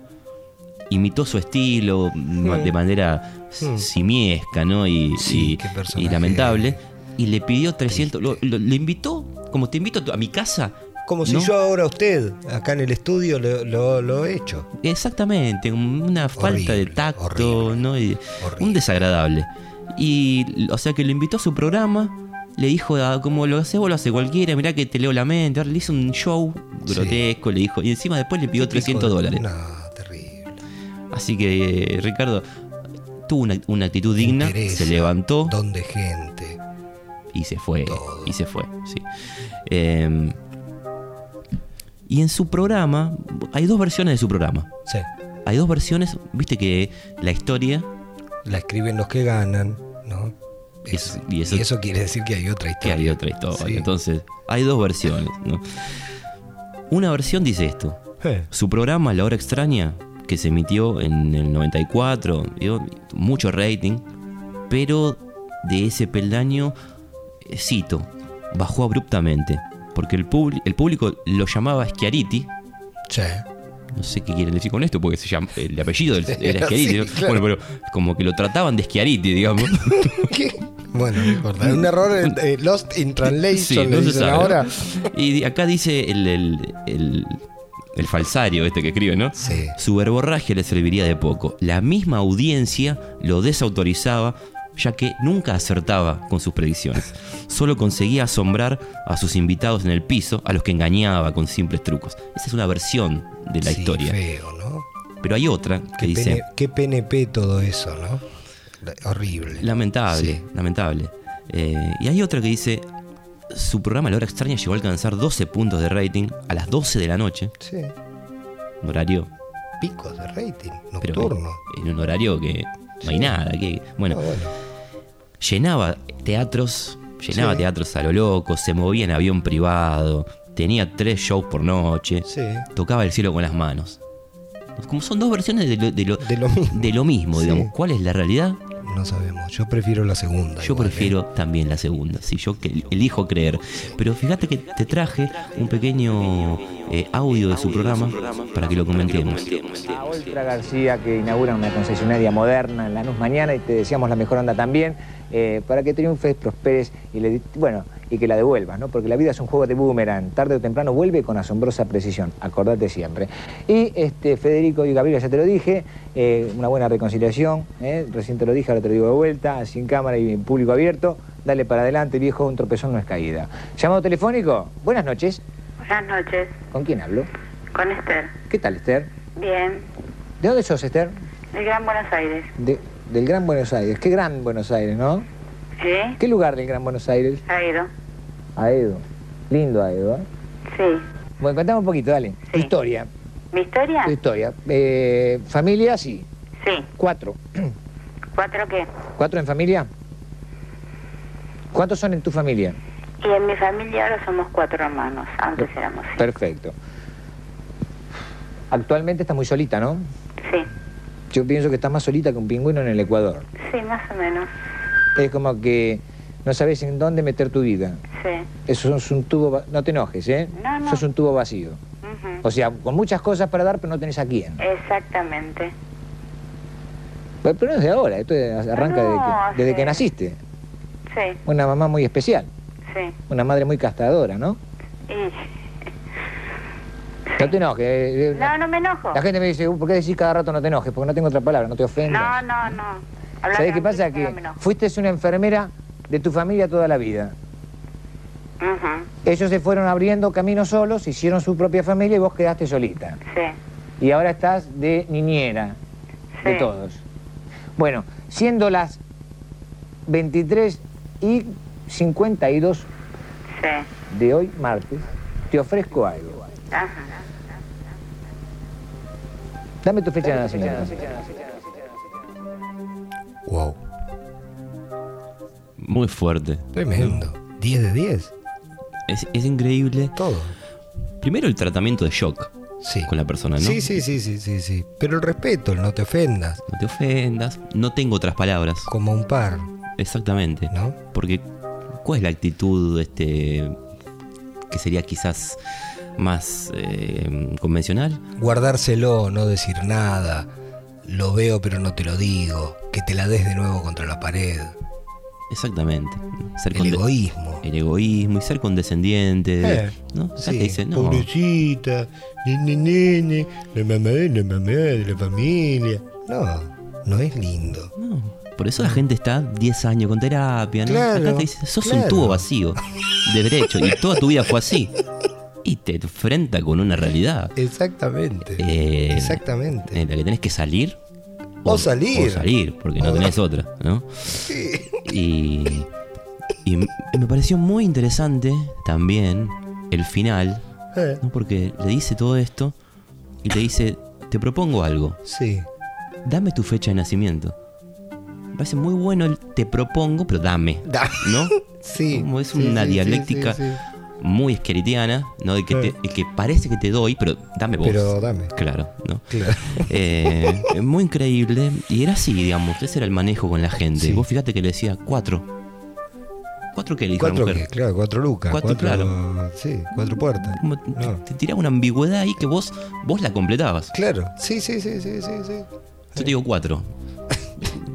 imitó su estilo ma- de manera Mm. simiesca, ¿no? Y, Sí, y- lamentable. Y le pidió 300, lo, lo- le invitó, como te invito a mi casa. Como si ¿no? yo ahora a usted, acá en el estudio, lo, lo- he hecho. Exactamente, un- una falta de tacto, horrible, ¿no? Y un desagradable. Y, o sea, que lo invitó a su programa, le dijo, ah, como lo hace vos, lo hace cualquiera, mirá que te leo la mente. Ahora le hizo un show Sí. grotesco, le dijo, y encima después le pidió Típico 300 de- dólares. No, terrible. Así que eh, Ricardo tuvo una, una actitud digna, Interesa, se levantó Don de gente. Y se fue. Todo. Y se fue, sí. Eh, y en su programa, hay dos versiones de su programa. Sí. Hay dos versiones, viste que la historia La escriben los que ganan, ¿no? Y Es- eso- y eso- y eso quiere decir que hay otra que historia. hay otra historia. Sí. Entonces, hay dos versiones. ¿no? Una versión dice esto. Eh, Su programa, La Hora Extraña, que se emitió en el 94, dio mucho rating, pero de ese peldaño, cito, bajó abruptamente, porque el, el público lo llamaba Schiariti, Sí. no sé qué quieren decir con esto, porque se llama, el apellido del- era Sí, Schiariti, ¿no? claro. bueno, pero como que lo trataban de Schiariti, digamos. ¿Qué? Bueno, no importa. Un error en- eh, Lost in Translation, Sí, le no se dicen sabe. ahora. Y acá dice el, el, el- el falsario este que escribe, ¿no? Sí. Su verborragia le serviría de poco. La misma audiencia lo desautorizaba, ya que nunca acertaba con sus predicciones. Solo conseguía asombrar a sus invitados en el piso, a los que engañaba con simples trucos. Esa es una versión de la Sí, historia. feo, ¿no? Pero hay otra que Qué, dice... pene- qué PNP todo eso, ¿no? Horrible. Lamentable, Sí. lamentable. Eh, y hay otra que dice, su programa La Hora Extraña llegó a alcanzar 12 puntos de rating a las 12 de la noche, Sí. un horario, Picos de rating, pero nocturno. en un horario que no hay nada. Que, bueno, Ah, bueno. llenaba teatros, llenaba Sí. teatros a lo loco, se movía en avión privado, tenía tres shows por noche, Sí. tocaba el cielo con las manos. Como son dos versiones de lo, de lo- De lo mismo. de lo mismo, digamos. ¿Cuál es la realidad? No sabemos. Yo prefiero la segunda. Yo igual, ¿eh? prefiero también la segunda, si yo que elijo creer. Pero fíjate que te traje un pequeño eh, audio de su programa para que lo comentemos. A Oltra García, que inaugura una concesionaria moderna en Lanús mañana y te deseamos la mejor onda también, eh, para que triunfes, prosperes y, le, bueno, y que la devuelvas, ¿no? Porque la vida es un juego de boomerang, tarde o temprano vuelve con asombrosa precisión, acordate siempre. Y este, Federico y Gabriela, ya te lo dije, eh, una buena reconciliación, ¿eh? recién te lo dije, ahora te lo digo de vuelta, sin cámara y en público abierto, dale para adelante, viejo, un tropezón no es caída. Llamado telefónico, buenas noches, Buenas noches, ¿con quién hablo? con Esther. ¿Qué tal, Esther? Bien, ¿De dónde sos, Esther? del Gran Buenos Aires. De- del Gran Buenos Aires. Qué gran Buenos Aires, ¿no? ¿Sí? ¿Qué lugar del Gran Buenos Aires? Airo. Aedo. Lindo Aedo, ¿eh? Sí. Bueno, contame un poquito, dale. Tu historia. ¿Mi historia? Tu historia. Eh, familia, sí. Sí. Cuatro. ¿Cuatro qué? ¿Cuatro en familia? ¿Cuántos son en tu familia? Y en mi familia ahora somos cuatro hermanos. Antes éramos cinco. Perfecto. Actualmente estás muy solita, ¿no? Sí. Yo pienso que estás más solita que un pingüino en el Ecuador. Sí, más o menos. Es como que no sabes en dónde meter tu vida. Sí. Eso es un tubo... No te enojes, ¿eh? No, no. Eso es un tubo vacío. O sea, con muchas cosas para dar, pero no tenés a quién. Exactamente. Pero pero no es de ahora, esto arranca No, desde, que, desde sí. que naciste. Sí, Una mamá muy especial, sí. una madre muy castradora, ¿no? Y... No te enojes. eh, eh, No, no me enojo. La gente me dice, "Uh, ¿por qué decís cada rato no te enojes? Porque no tengo otra palabra, no te ofendas. No, no, no. ¿Sabés qué pasa? Que fuiste una enfermera de tu familia toda la vida. Ujú. Ellos se fueron abriendo caminos solos, hicieron su propia familia y vos quedaste solita. Sí. Y ahora estás de niñera de Sí. todos. Bueno, siendo las 23 y 52 Sí. de hoy, martes, te ofrezco algo. Ajá. Dame tu fecha de nacimiento. Wow. Muy fuerte. Tremendo. 10 de 10. Es, es increíble. Todo. Primero el tratamiento de shock Sí. con la persona, ¿no? Sí, sí, sí, sí, sí, sí. Pero el respeto, el no te ofendas. No te ofendas. No tengo otras palabras. Como un par, Exactamente. ¿no? Porque, ¿cuál es la actitud este que sería quizás más eh, convencional? Guardárselo, no decir nada. Lo veo pero no te lo digo. Que te la des de nuevo contra la pared. Exactamente. Ser El egoísmo. El egoísmo y ser condescendiente. Eh, ¿no? Sí, dice, no, Pobrecita, nene, nene, la mamá la mamá de la familia. No, no es lindo. no. Por eso la gente está 10 años con terapia, ¿no? Claro, Acá te dice, sos un tubo vacío de derecho y toda tu vida fue así. Y te enfrenta con una realidad. Exactamente. eh, Exactamente. En la que tenés que salir. O salir. O salir, porque no O- tenés otra, ¿no? Y, y m- me pareció muy interesante también el final, Eh, ¿no? Porque le dice todo esto y le dice, te propongo algo, sí. dame tu fecha de nacimiento. Me parece muy bueno el te propongo, pero dame, Da- ¿no? Sí. Como es sí, una sí, sí, dialéctica sí, sí. Muy esqueritiana, ¿no? De que, Sí. te- de que parece que te doy, pero dame vos. Pero dame. Claro, ¿no? Claro. Eh, muy increíble. Y era así, digamos. Ese era el manejo con la gente. Sí. Vos fíjate que le decía cuatro. ¿Cuatro la Cuatro, mujer? que, claro, cuatro lucas. Cuatro, Cuatro, Sí, cuatro puertas. Como te- No. Te tiraba una ambigüedad ahí que vos, vos la completabas. Claro, sí, sí, sí, sí, sí, sí. Yo te digo cuatro.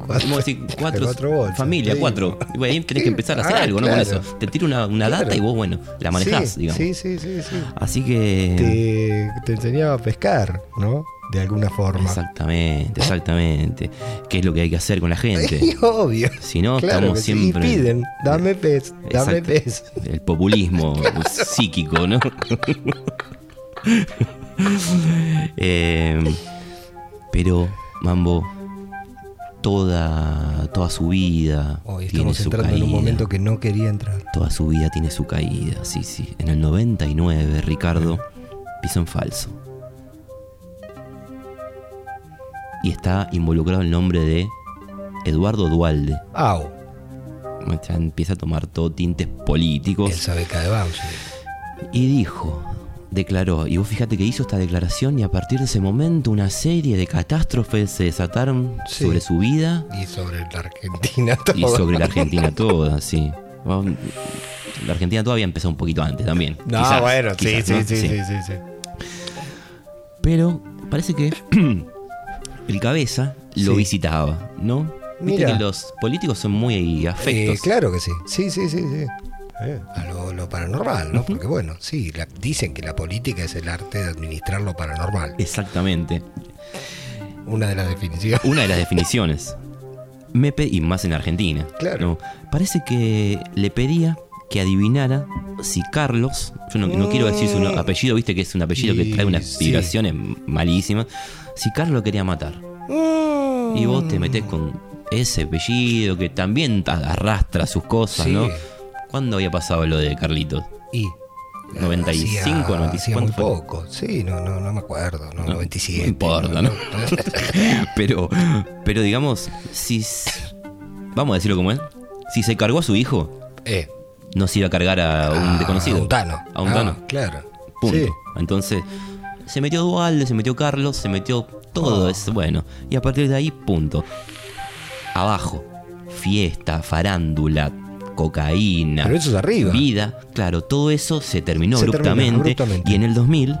Cuatro, Como decir, cuatro, cuatro bolsas, familia, cuatro. Y bueno, ahí tenés que empezar a hacer ah, algo, ¿no? claro. Con eso. Te tiro una, una Claro. data y vos, bueno, la manejás, sí, digamos. Sí, sí, sí, sí. Así que. Te, te enseñaba a pescar, ¿no? De alguna forma. Exactamente, exactamente. ¿Qué es lo que hay que hacer con la gente? Y obvio. Si no, Claro estamos siempre. Y piden, dame pez, dame Exacto. pez. El populismo psíquico, ¿no? Eh, pero, Mambo, toda, toda su vida Hoy tiene estamos su entrando caída. en un momento que no quería entrar. Toda su vida tiene su caída, sí, sí. En el 99, Ricardo pisó en falso. Y está involucrado el nombre de Eduardo Dualde. Au, Ya empieza a tomar todo tintes políticos. el sabe de Bausi. Y dijo, declaró, y vos fíjate que hizo esta declaración y a partir de ese momento una serie de catástrofes se desataron Sí. sobre su vida Y sobre la Argentina y todo. sobre la Argentina toda, sí. La Argentina todavía empezó un poquito antes también. No, quizás, bueno, sí, quizás, sí, ¿no? sí, sí, sí, sí. Pero parece que el cabeza lo visitaba, ¿no? Viste Mira. que los políticos son muy afectos. Eh, claro que sí. Sí, sí, sí, sí. Eh, a lo, lo paranormal, ¿no? Porque bueno, sí, la- dicen que la política es el arte de administrar lo paranormal. Exactamente. Una de las definiciones. Una de las definiciones. Me y más en Argentina. Claro. ¿no? Parece que le pedía que adivinara si Carlos, yo no, no quiero decir su Mm. apellido, viste que es un apellido que trae unas sí. vibraciones malísimas, si Carlos lo quería matar. Y vos te metés con ese apellido que también ta- arrastra sus cosas, Sí. ¿no? ¿Cuándo había pasado lo de Carlitos? Y. 95, hacía- 95, hacía muy poco. Sí, no, no, no me acuerdo. No, No, 97. no importa, ¿no? pero, pero digamos, si. Vamos a decirlo como es. Si se cargó a su hijo, eh, no se iba a cargar a un a- desconocido. A un Tano. A un Ah, Tano. claro. Punto. Sí. Entonces, se metió Dualde, se metió Carlos, se metió todo Oh. eso. Bueno, y a partir de ahí, punto. Abajo, fiesta, farándula, cocaína. Pero eso es arriba. Vida, claro, todo eso se terminó Se terminó abruptamente. Y en el 2000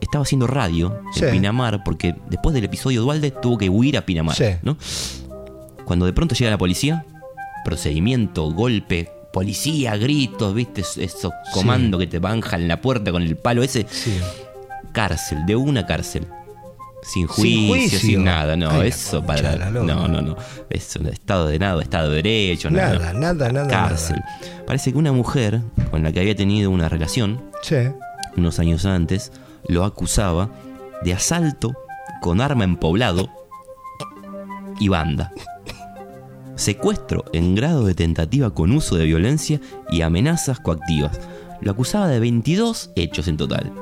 estaba haciendo radio Sí. en Pinamar, porque después del episodio Dualde tuvo que huir a Pinamar. Sí. ¿no? Cuando de pronto llega la policía, procedimiento, golpe, policía, gritos, ¿viste? Esos comandos que te banjan la puerta con el palo ese. Cárcel, de una cárcel. Sin Sin juicio, sin, nada, no, Ay, eso para. la. No, no, no. Es un estado de nada, estado de derecho, nada. Nada, nada, nada, Cárcel. Parece que una mujer con la que había tenido una relación Sí. unos años antes lo acusaba de asalto con arma en poblado y banda. Secuestro en grado de tentativa con uso de violencia y amenazas coactivas. Lo acusaba de 22 hechos en total.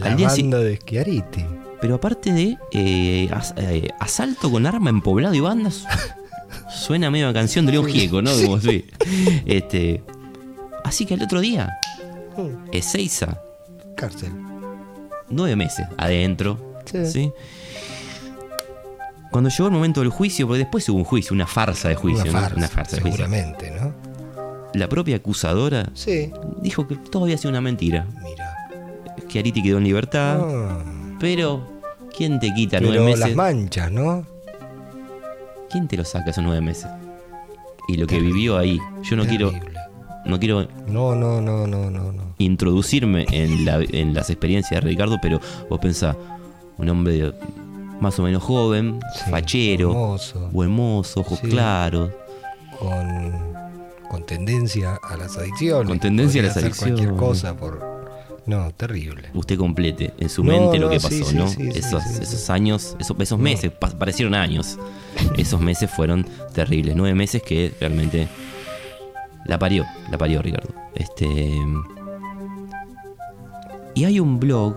La Al día banda de Schiariti. Pero aparte de eh, as- eh, asalto con arma en poblado y bandas, suena medio a canción de León Gieco, ¿no? Como así. Este, así que al otro día, Ezeiza, Cárcel. nueve meses adentro. Sí. Sí. Cuando llegó el momento del juicio, porque después hubo un juicio, una farsa de juicio, Una ¿no? farsa, Una farsa de juicio. seguramente, ¿no? La propia acusadora Sí. dijo que todo había sido una mentira. Mira. Chiariti quedó en libertad, Ah, pero ¿quién te quita pero nueve las meses? manchas, ¿no? ¿Quién te lo saca esos nueve meses? Y lo que vivió ahí, yo no quiero, no quiero No, no, no, no, no, no. introducirme en, la- en las experiencias de Ricardo, pero vos pensás, un hombre de- más o menos joven, Sí, fachero, hermoso. buen mozo, ojos Sí. claros, Con, con tendencia a las adicciones. Con tendencia a las hacer cualquier adicciones. cosa por. No, terrible. usted complete en su No, mente lo no, que pasó, sí, ¿no? sí, sí, esos, esos años, esos, esos meses, pa- parecieron años. Esos meses fueron terribles. Nueve meses que realmente la parió, la parió Ricardo. Este. Y hay un blog,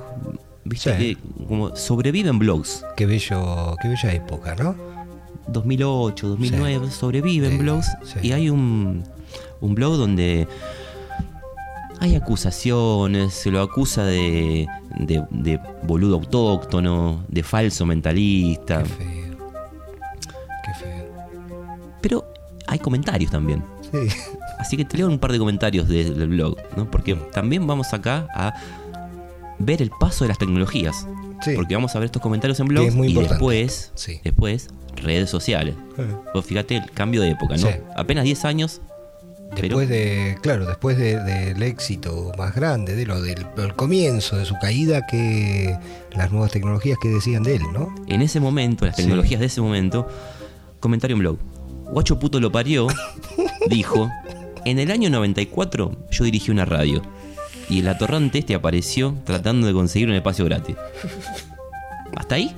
viste que como sobreviven blogs. Qué bello, qué bella época, ¿no? 2008, 2009, sobreviven blogs. Y hay un, un blog donde hay acusaciones, se lo acusa de, de, de boludo autóctono, de falso mentalista. Qué feo. Qué feo. Pero hay comentarios también. Sí. Así que te leo un par de comentarios de- del blog, ¿no? Porque también vamos acá a ver el paso de las tecnologías. Sí. Porque vamos a ver estos comentarios en blogs muy y después, Sí. después, redes sociales. Vos fíjate el cambio de época, ¿no? Sí. Apenas 10 años, Después de, claro, después de- del éxito más grande, de lo del, del comienzo de su caída, que las nuevas tecnologías que decían de él, ¿no? en ese momento, las Sí. tecnologías de ese momento, comentario en blog. Guacho puto lo parió, dijo, en el año 94 yo dirigí una radio y el atorrante este apareció tratando de conseguir un espacio gratis. ¿Hasta ahí?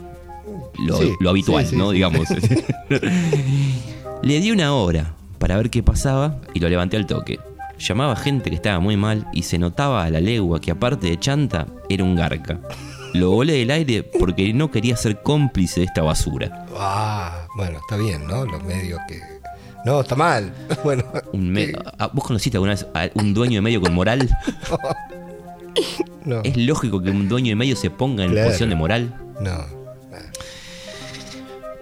Lo, Sí, lo habitual, sí, ¿no? Digamos. Le di una hora para ver qué pasaba y lo levanté al toque. Llamaba gente que estaba muy mal y se notaba a la legua que aparte de chanta era un garca. Lo volé del aire porque no quería ser cómplice de esta basura. Ah, bueno, está bien, ¿no? Los medios que... No, está mal. Bueno, Un me- ah, ¿Vos conociste alguna vez a un dueño de medio con moral? no, ¿Es lógico que un dueño de medio se ponga en Claro. posición de moral? no.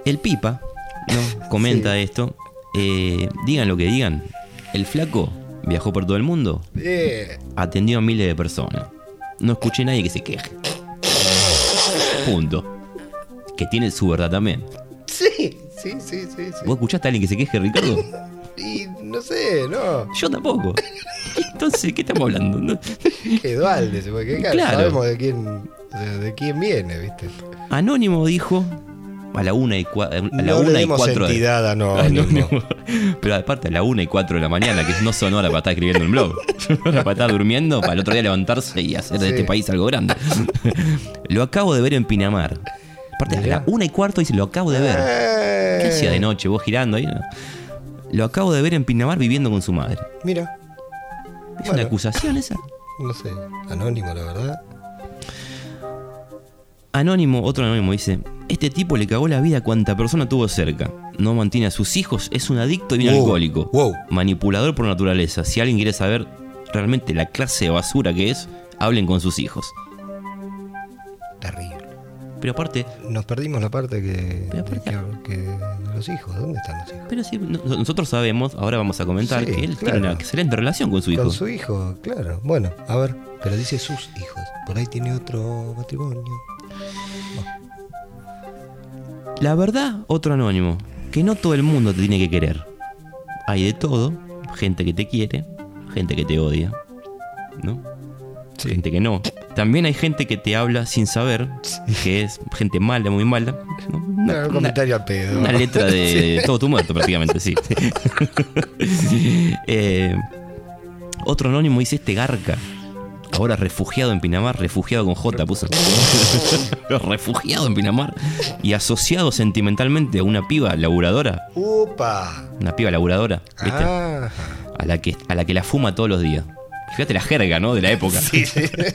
El Pipa, ¿no? Comenta esto. Eh, digan lo que digan. El flaco viajó por todo el mundo, Eh, atendió a miles de personas. No escuché a nadie que se queje. Punto. Que tiene su verdad también. sí, sí, sí, sí, sí. ¿Vos escuchaste a alguien que se queje, Ricardo? Y no sé, no. Yo tampoco. Entonces, ¿qué estamos hablando? No- Que Dualde se puede quejar. Claro. Sabemos de quién, de, de quién viene, ¿viste? Anónimo dijo a la una y, cua- a la no una y de- entidad anónimo. Anónimo. Pero aparte a la una y cuatro de la mañana, que no son horas para estar escribiendo un blog. Para estar durmiendo, para el otro día levantarse y hacer de Sí. este país algo grande. Lo acabo de ver en Pinamar. Aparte, a la una y cuarto dice, lo acabo de ver. Eh, ¿Qué hacía de noche vos girando ahí? Lo acabo de ver en Pinamar viviendo con su madre. Mira, ¿Es Bueno. una acusación esa? no sé, anónimo, la verdad. Anónimo, otro anónimo dice, este tipo le cagó la vida a cuanta persona tuvo cerca. No mantiene a sus hijos, es un adicto y un Wow, alcohólico. wow. Manipulador por naturaleza. Si alguien quiere saber realmente la clase de basura que es, hablen con sus hijos. Terrible. Pero aparte, Nos perdimos la parte que, Pero ¿por qué? que, los hijos. ¿Dónde están los hijos? pero sí, no- nosotros sabemos, ahora vamos a comentar, Sí, que él claro. tiene una excelente relación con su hijo. Con su hijo, claro. Bueno, a ver, pero dice sus hijos. Por ahí tiene otro matrimonio. La verdad, otro anónimo, que no todo el mundo te tiene que querer. Hay de todo, gente que te quiere, gente que te odia, ¿no? Gente que no. También hay gente que te habla sin saber, que es gente mala, muy mala. ¿no? Una- un una- comentario al pedo. Una letra de, Sí. de todo tu muerto, prácticamente, sí. Eh, otro anónimo dice este garca. Ahora refugiado en Pinamar, refugiado con J, puso. refugiado en Pinamar. Y asociado sentimentalmente a una piba laburadora. ¡Upa! Una piba laburadora, ¿viste? Ah, A, la que, a la que la fuma todos los días. Fíjate la jerga, ¿no? De la época.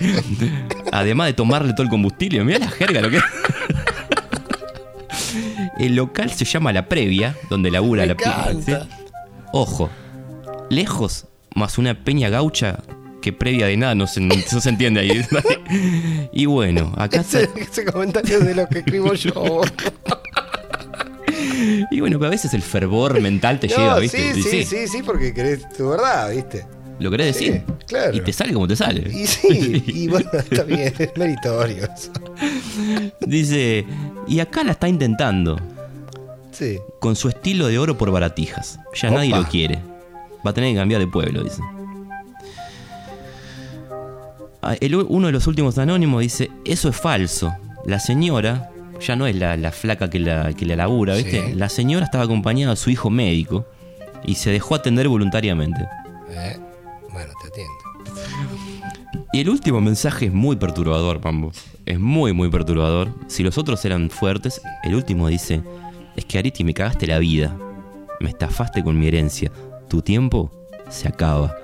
Además de tomarle todo el combustible. Mira la jerga, lo que El local se llama La Previa, donde labura Me la piba. ¿sí? Ojo, lejos más una peña gaucha que previa de nada, no se, no se entiende ahí. y bueno, acá está- ese, ese comentario es de lo que escribo yo. Y bueno, pero a veces el fervor mental te No, lleva, ¿viste? Sí, sí, sí, sí, porque querés tu verdad, ¿viste? Lo querés Sí, decir. claro. Y te sale como te sale. Y sí, y bueno, está bien, es meritorio. Dice, y acá la está intentando. Sí. Con su estilo de oro por baratijas. Ya Opa. nadie lo quiere. Va a tener que cambiar de pueblo, dice. Ah, el uno de los últimos anónimos dice, eso es falso. La señora, ya no es la, la flaca que la, que la labura, ¿viste? Sí. La señora estaba acompañada de su hijo médico y se dejó atender voluntariamente. Eh, Bueno, te atiendo. Y el último mensaje es muy perturbador, Pambo. Es muy, muy perturbador. Si los otros eran fuertes, el último dice, es que Ariti me cagaste la vida. Me estafaste con mi herencia. Tu tiempo se acaba.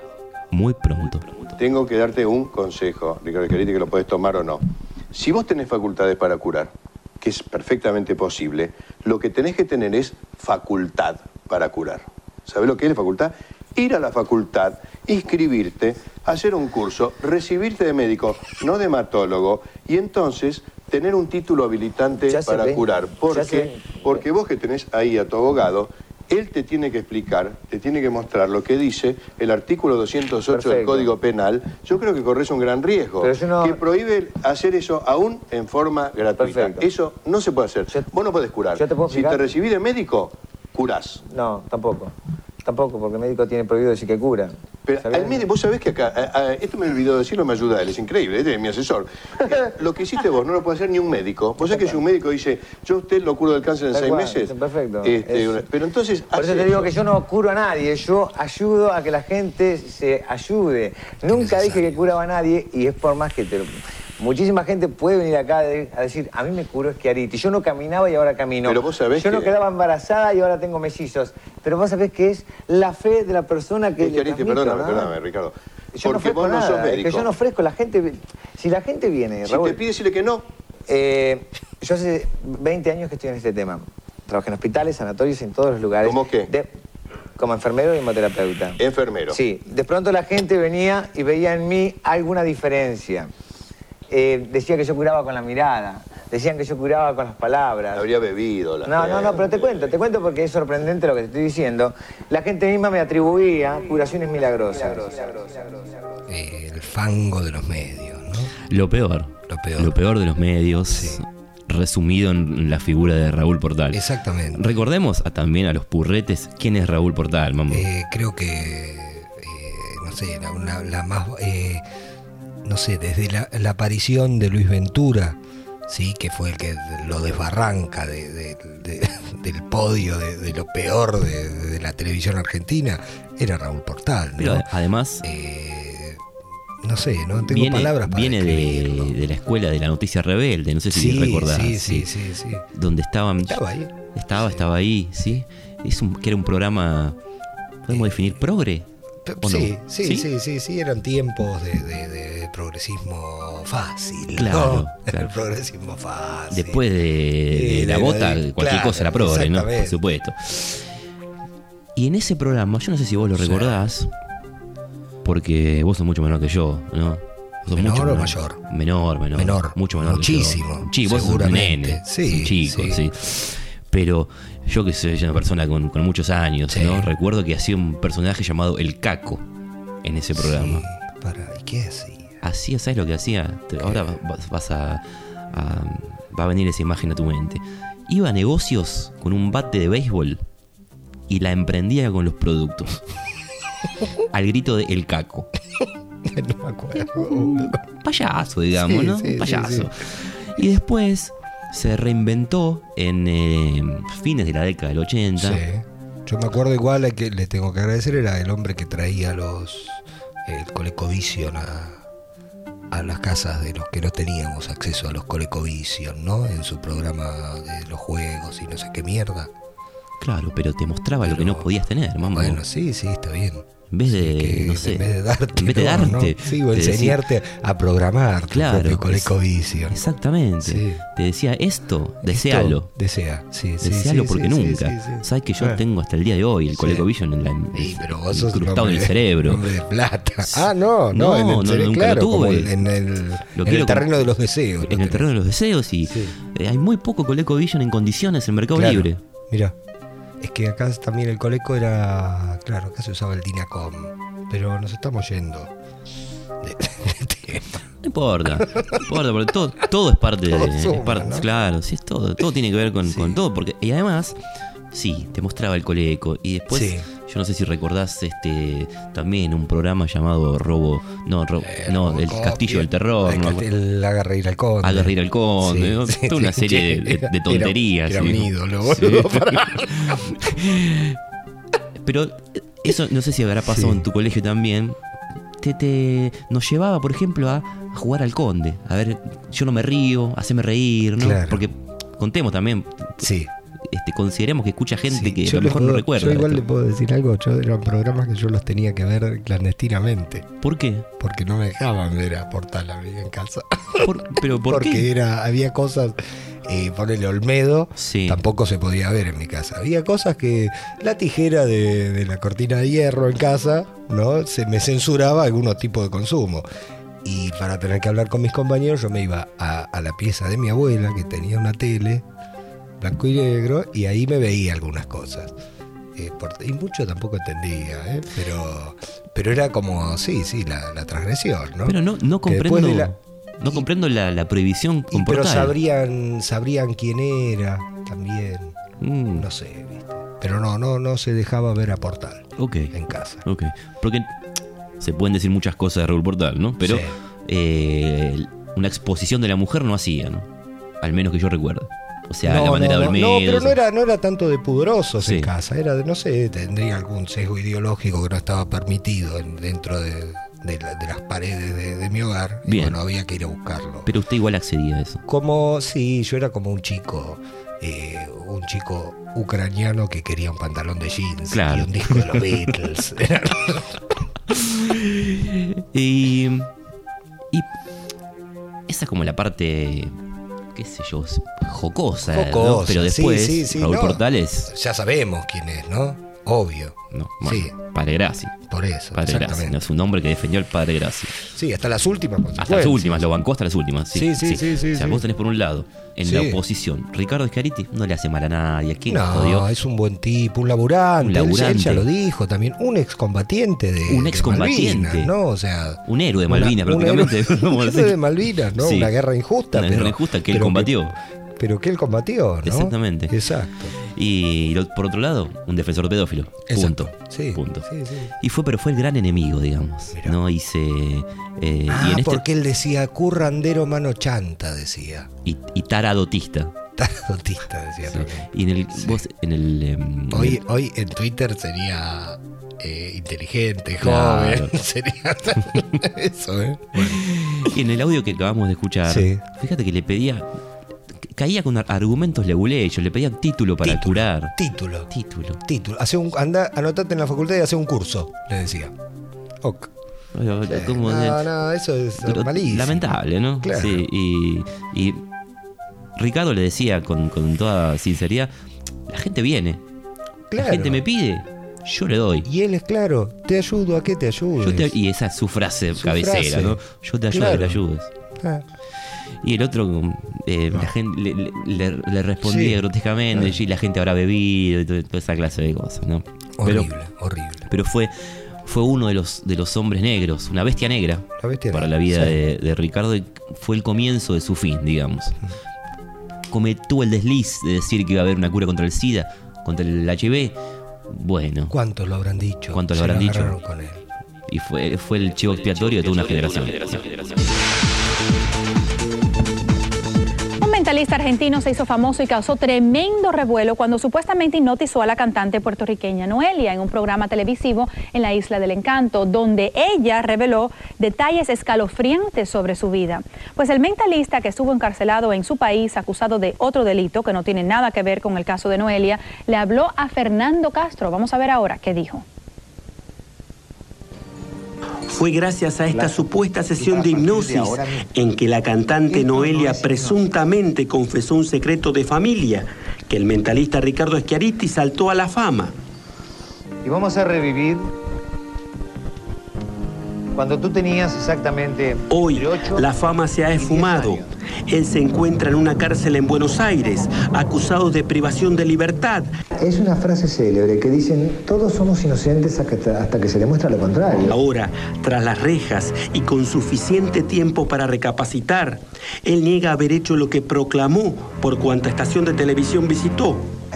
Muy pronto. Tengo que darte un consejo, Ricardo Escariti, que lo puedes tomar o no. Si vos tenés facultades para curar, que es perfectamente posible, lo que tenés que tener es facultad para curar. ¿Sabés lo que es la facultad? Ir a la facultad, inscribirte, hacer un curso, recibirte de médico, no de hematólogo, y entonces tener un título habilitante para ve, curar. Porque, porque vos que tenés ahí a tu abogado, él te tiene que explicar, te tiene que mostrar lo que dice el artículo 208 del. Código Penal. Yo creo que corres un gran riesgo, no- que prohíbe hacer eso aún en forma gratuita. Perfecto. Eso no se puede hacer. Yo- vos no podés curar. yo te puedo si te recibís de médico, curás. No, tampoco. Tampoco, porque el médico tiene prohibido decir que cura. Pero al médico, vos sabés que acá, a- a- esto me olvidó decirlo, me ayuda él, es increíble, este es mi asesor. Eh, Lo que hiciste vos no lo puede hacer ni un médico. Vos sabés que si un médico dice, yo a usted lo curo del cáncer en Tal seis cual, meses. perfecto. este, Es- una- pero entonces. Por eso te digo eso. que yo no curo a nadie, yo ayudo a que la gente se ayude. Nunca dije que curaba a nadie y es por más que te lo- Muchísima gente puede venir acá de- a decir, a mí me curó Schiariti. Yo no caminaba y ahora camino. Pero vos sabés Yo no que- quedaba embarazada y ahora tengo mellizos. Pero vos sabés que es la fe de la persona que. le Schiariti, transmito, perdóname, ¿no? perdóname, Ricardo. Yo Porque vos no sos médico. que yo no ofrezco. La gente, si la gente viene, Si te pide decirle que no, eh, yo hace 20 años que estoy en este tema. Trabajé en hospitales, sanatorios, en todos los lugares. ¿Cómo qué? De- como enfermero y hemoterapeuta. enfermero. Sí, de pronto la gente venía y veía en mí alguna diferencia. Eh, decía que yo curaba con la mirada, decían que yo curaba con las palabras. Habría bebido. la No, no, no, pero te cuento, te cuento porque es sorprendente lo que te estoy diciendo. La gente misma me atribuía curaciones milagrosas. Eh, el fango de los medios, ¿no? Lo peor. Lo peor. Lo peor de los medios, resumido en la figura de Raúl Portal. Exactamente. Recordemos a- también a los purretes quién es Raúl Portal, mamá. Eh, creo que, eh, no sé, la, una- la más, eh, no sé, desde la, la aparición de Luis Ventura, sí, que fue el que lo desbarranca de- de- de- del podio de, lo peor de, la televisión argentina, era Raúl Portal, ¿no? Pero ade- además Eh, no sé, no tengo viene, palabras para viene de, de la escuela de la noticia rebelde, no sé si sí, recordás. sí, sí, sí, sí. Donde estaban. Estaba ahí. Estaba, Sí. estaba ahí, sí. Es un, que era un programa. ¿Podemos definir progre? Sí, sí, sí, sí, sí, eran tiempos de, de- de progresismo fácil. Claro, ¿no? claro. El progresismo fácil. Después de, la bota, cualquier claro, cosa era progre, ¿no? Por supuesto. Y en ese programa, yo no sé si vos lo recordás, porque vos sos mucho menor que yo, ¿no? Sos ¿Menor mucho o mayor? Menor, menor. Menor, Mucho menor. que muchísimo, yo. Sí, vos sos un nene. Sí, un chico, sí. sí. Pero yo que soy una persona con, con muchos años, Sí. ¿no? Recuerdo que hacía un personaje llamado El Caco en ese programa. Sí, para, ¿y qué hacía? Hacía, ¿sabes lo que hacía? Ahora vas, vas a, a- Va a venir esa imagen a tu mente. Iba a negocios con un bate de béisbol y la emprendía con los productos. Al grito de El Caco. no me acuerdo. Payaso, digamos, Sí, ¿no? Payaso. Y después se reinventó en eh, fines de la década del 80. Sí. Yo me acuerdo igual a que le tengo que agradecer, era el hombre que traía los el Colecovision a, a las casas de los que no teníamos acceso a los Colecovision, ¿no? En su programa de los juegos y no sé qué mierda. Claro, pero te mostraba lo que no podías tener, mamá. Bueno, sí, sí, está bien. En vez de, que no sé, en vez de darte, en vez de ¿no? darte, ¿no? Sí, o decía- enseñarte a programar tu Claro, propio es- ColecoVision. Exactamente. Sí. Te decía esto, desealo. Desea, sí, sí. Desealo porque nunca. Sabes que yo Ah. tengo hasta el día de hoy el. ColecoVision en la Sí, pero vos sos incrustado en el cerebro. de plata. Ah, no, no, No, en el nunca lo tuve. en el, en terreno de los deseos. en el terreno de los deseos y Sí. eh, hay muy poco ColecoVision en condiciones en Mercado Libre. Mira, es que acá también el Coleco era, claro, acá se usaba el Dinacom, pero nos estamos yendo de, de tema. No importa, no importa, porque todo, todo es parte Todo de. es suma, parte- ¿no? Claro, sí, es todo. Todo tiene que ver con, Sí. con todo. Porque, y además, sí, te mostraba el coleco. Y después, Sí. Yo no sé si recordás este también un programa llamado Robo. No, Eh, no el Castillo del Terror. El, no, el Haga reír al conde. Haga reír al conde, ¿no? Toda una serie de- Era- tonterías, Era, sí. un ídolo, Sí. boludo. Pero eso no sé si habrá pasado Sí. en tu colegio también. Te, te- nos llevaba, por ejemplo, a, a jugar al conde. A ver, yo no me río, haceme reír, ¿no? Claro. Porque contemos también, Sí. Este, consideremos que escucha gente sí, que a yo lo mejor puedo- no recuerda. Yo igual esto. le puedo decir algo, yo eran programas que yo los tenía que ver clandestinamente, ¿Por qué? porque no me dejaban ver a Portal a mí en casa. Por- ¿Pero por porque qué? era había cosas eh, ponerle Olmedo, Sí. tampoco se podía ver en mi casa. Había cosas que la tijera de, de la cortina de hierro en casa, ¿no? Se me censuraba algunos tipos de consumo. Y para tener que hablar con mis compañeros, yo me iba a, a la pieza de mi abuela, que tenía una tele, blanco y negro, y ahí me veía algunas cosas. Eh, por- y mucho tampoco entendía, ¿eh? pero, pero era como, sí, sí, la, la transgresión, ¿no? Pero no, no comprendo. de la- no comprendo la, la prohibición y- pero comportal. sabrían, sabrían quién era también, Mm, no sé, ¿viste? Pero no, no, no se dejaba ver a Portal ok. en casa. Ok. Porque se pueden decir muchas cosas de Raúl Portal, ¿no? Pero Sí. eh, una exposición de la mujer no hacía, ¿no? Al menos que yo recuerdo. O sea, la no, manera no, de Olmedo. no, pero no era, no era tanto de pudorosos Sí. en casa, era de, no sé, tendría algún sesgo ideológico que no estaba permitido en- dentro de, de la- de las paredes de, de mi hogar. Y Bien. bueno, había que ir a buscarlo. Pero usted igual accedía a eso. Como, sí, yo era como un chico, eh, un chico ucraniano que quería un pantalón de jeans Claro. y un disco de los Beatles. Y, y esa es como la parte, qué sé yo, jocosa. Pero sí, después, sí, sí, Raúl no. Portales, ya sabemos quién es, ¿no? Obvio. no, bueno, Sí. Padre Graci. Por eso, Padre exactamente. es un hombre que defendió al Padre Graci. Sí, hasta las últimas Hasta las últimas, lo bancó hasta las últimas. Sí, Sí, sí, sí, sí, O sea, vos tenés por un lado, en la oposición, Ricardo Schiaretti no le hace mal a nadie. ¿A quién jodió? No, es un buen tipo, un laburante. Un Él- Él, laburante. ya lo dijo también. Un excombatiente de. Un de excombatiente. Malvinas, ¿no? O sea. Un héroe de una- Malvinas, un prácticamente. héroe- un héroe de Malvinas, ¿no? Una guerra injusta. Una pero, guerra injusta que él combatió. Pero que él combatió, ¿no? Exactamente. Exacto. Y por otro lado, un defensor pedófilo. Punto. Sí, Punto. sí, sí. Y fue, pero fue el gran enemigo, digamos. Mirá. ¿no? Y se. eh, Ah, y en este. porque él decía currandero mano chanta, decía. Y, y taradotista. Taradotista, decía también. Y en el. Vos, en el. em, Hoy, hoy en Twitter sería eh, inteligente, Claro. joven. Sería eso, ¿eh? Y en el audio que acabamos de escuchar, Sí. fíjate que le pedía. Caía con ar- argumentos leguleyos, le pedían título para Título, curar. Título. Título. Título. Hace un, anda, anotate en la facultad y hace un curso, le decía. Ok. Pero, Eh, ¿cómo no, de- no, eso es malísimo. lamentable, ¿no? Claro. Sí, y, y Ricardo le decía con, con toda sinceridad, la gente viene, Claro. la gente me pide, yo le doy. Y él es claro, te ayudo, ¿a qué te ayudo? Y esa es su frase Su cabecera, frase. ¿no? Yo te ayudo, Claro. te ayudes. Ah, Y el otro, eh, la gente le, le- le- respondía Sí. grotescamente, Ah. y la gente habrá bebido y todo- toda esa clase de cosas, ¿no? Pero, horrible, horrible. pero fue, fue uno de los, de los hombres negros, una bestia negra La bestia para negra, la vida sí. de, de Ricardo y fue el comienzo de su fin, digamos. Cometió el desliz de decir que iba a haber una cura contra el SIDA, contra el HIV. Bueno, ¿Cuántos lo habrán dicho? ¿Cuántos lo habrán dicho? con él. y fue, fue el chivo expiatorio de toda una generación. Un mentalista argentino se hizo famoso y causó tremendo revuelo cuando supuestamente hipnotizó a la cantante puertorriqueña Noelia en un programa televisivo en la Isla del Encanto, donde ella reveló detalles escalofriantes sobre su vida. Pues el mentalista que estuvo encarcelado en su país acusado de otro delito que no tiene nada que ver con el caso de Noelia, le habló a Fernando Castro. Vamos a ver ahora qué dijo. Fue gracias a esta supuesta sesión de hipnosis en que la cantante Noelia presuntamente confesó un secreto de familia que el mentalista Ricardo Schiaretti saltó a la fama. Y vamos a revivir cuando tú tenías exactamente Hoy la fama se ha esfumado. Él se encuentra en una cárcel en Buenos Aires, acusado de privación de libertad. Es una frase célebre que dicen, todos somos inocentes hasta que se demuestra lo contrario. Ahora, tras las rejas y con suficiente tiempo para recapacitar, él niega haber hecho lo que proclamó por cuanta estación de televisión visitó.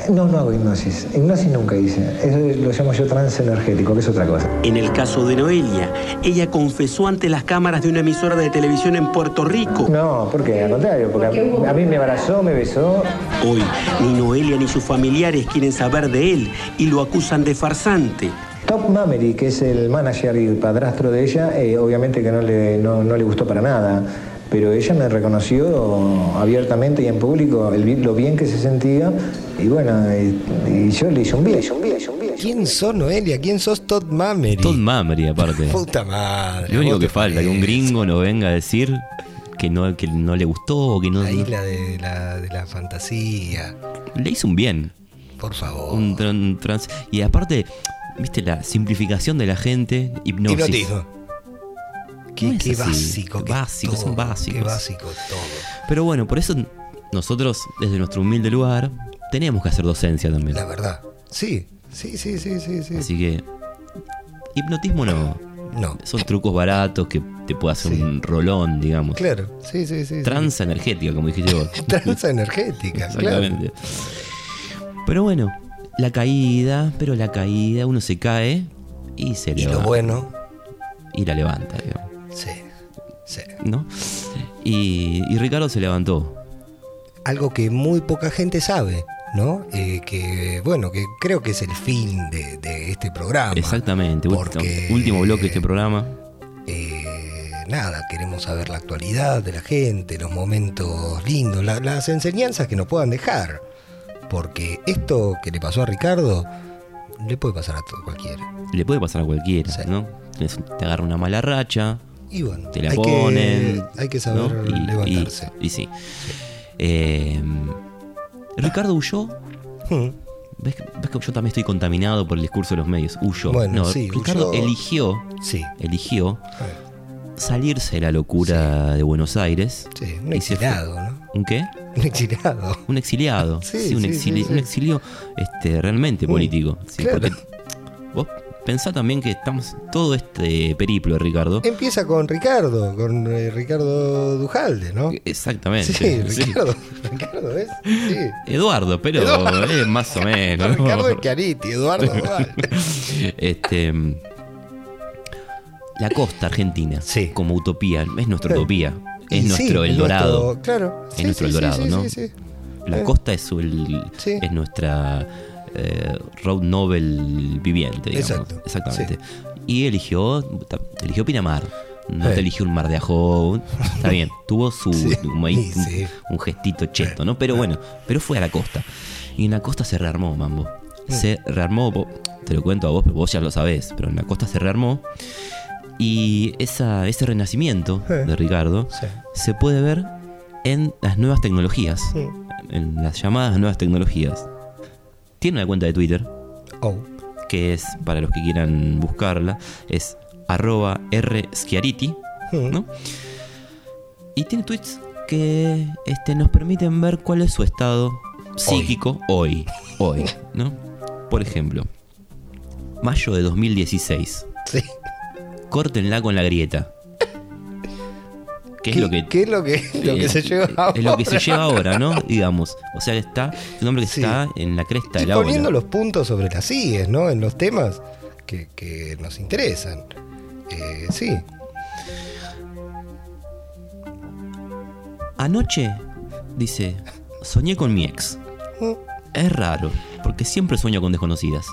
No, no hago hipnosis. Hipnosis nunca hice. Eso es- lo llamo yo trance energético, que es otra cosa. En el caso de Noelia, ella confesó ante las cámaras de una emisora de televisión en Puerto Rico. No, ¿por qué? Al contrario, porque a, a mí me abrazó, me besó. Hoy, ni Noelia ni sus familiares quieren saber de él y lo acusan de farsante. Top Mamery, que es el manager y el padrastro de ella, eh, obviamente que no le, no, no le gustó para nada. Pero ella me reconoció abiertamente y en público el, lo bien que se sentía. Y bueno, y, y yo le hice un bien, un bien, un bien. ¿Quién sos Noelia? ¿Quién sos Todd Mamery? Todd Mamry, aparte. Puta madre. Lo único que falta, que un gringo nos venga a decir que no, que no le gustó que no. La isla de la, de la fantasía. Le hizo un bien. Por favor. Un tran- trans- y aparte, viste, la simplificación de la gente, hipnosis. Hipnotismo. Qué, No qué básico. que Básicos, todo, son básicos. Qué básico todo. Pero bueno, por eso nosotros, desde nuestro humilde lugar, tenemos que hacer docencia también. La verdad. Sí, sí, sí, sí, sí. sí. Así que, hipnotismo no. No. Son trucos baratos que te puede hacer un rolón, digamos. Claro, sí, sí, sí. sí. Tranza energética, como dijiste vos. Tranza energética, claro. Exactamente. Pero bueno, la caída, pero la caída, uno se cae y se Y levanta. lo bueno, Y la levanta, digamos, sí, sí. ¿no? Y, y Ricardo se levantó. Algo que muy poca gente sabe, ¿no? Eh, que, bueno, que creo que es el fin de, de este programa. Exactamente. Porque- Último bloque de este programa. Eh, nada, queremos saber la actualidad de la gente, los momentos lindos, la- las enseñanzas que nos puedan dejar. Porque esto que le pasó a Ricardo le puede pasar a todo cualquiera. Le puede pasar a cualquiera, ¿no? Te agarra una mala racha, Y bueno, te la hay, ponen. que, hay que saber ¿no? Y- levantarse. Y, y sí. Eh, Ricardo huyó. Hmm. ¿Ves, que- ves que yo también estoy contaminado por el discurso de los medios? Huyó. Bueno, no, sí, Ricardo huyó. eligió. Sí. Eligió salirse de la locura de Buenos Aires. Sí, un exiliado, ¿no? ¿Un qué? Un exiliado. Un exiliado. Sí, Sí, un, exili- un exilio este, realmente político. Claro. porque vos pensá también que estamos todo este periplo de Ricardo. Empieza con Ricardo, con eh, Ricardo Dujalde, ¿no? Exactamente. Sí, sí. Ricardo. Ricardo es. Sí. Eduardo, pero Eduardo. más o menos. ¿no? Ricardo Schiaretti, Eduardo Duhalde. este la costa argentina como utopía es nuestra utopía es Y sí, nuestro es Eldorado. nuestro- claro. es Sí, nuestro sí, sí, Eldorado sí, no sí, sí. la costa es, el- Sí. es nuestra eh, road novel viviente digamos. Exacto, exactamente. Y eligió eligió Pinamar. No te eligió un mar de ajo está bien. Tuvo su Sí, un, un- sí. un gestito cheto no pero bueno pero fue a la costa. Y en la costa se rearmó mambo. Mm. se rearmó te lo cuento a vos pero vos ya lo sabés pero en la costa se rearmó y esa, ese renacimiento de Ricardo Sí. se puede ver en las nuevas tecnologías, en las llamadas nuevas tecnologías. Tiene una cuenta de Twitter, Oh. que es, para los que quieran buscarla, es arroba rschiariti. ¿no? Y tiene tweets que este, nos permiten ver cuál es su estado psíquico hoy, hoy, ¿no? Por ejemplo, mayo de 2016. Sí. Córtenla con la grieta. ¿Qué es ¿Qué- lo que qué es lo que- lo que se lleva Es lo que se ahora? lleva ahora, ¿no? Digamos. O sea, está es un hombre que Sí. está en la cresta Y de la ola. poniendo los puntos sobre las IES, ¿no? En los temas que, que nos interesan. Eh, sí. Anoche, dice, soñé con mi ex. Mm. Es raro, porque siempre sueño con desconocidas.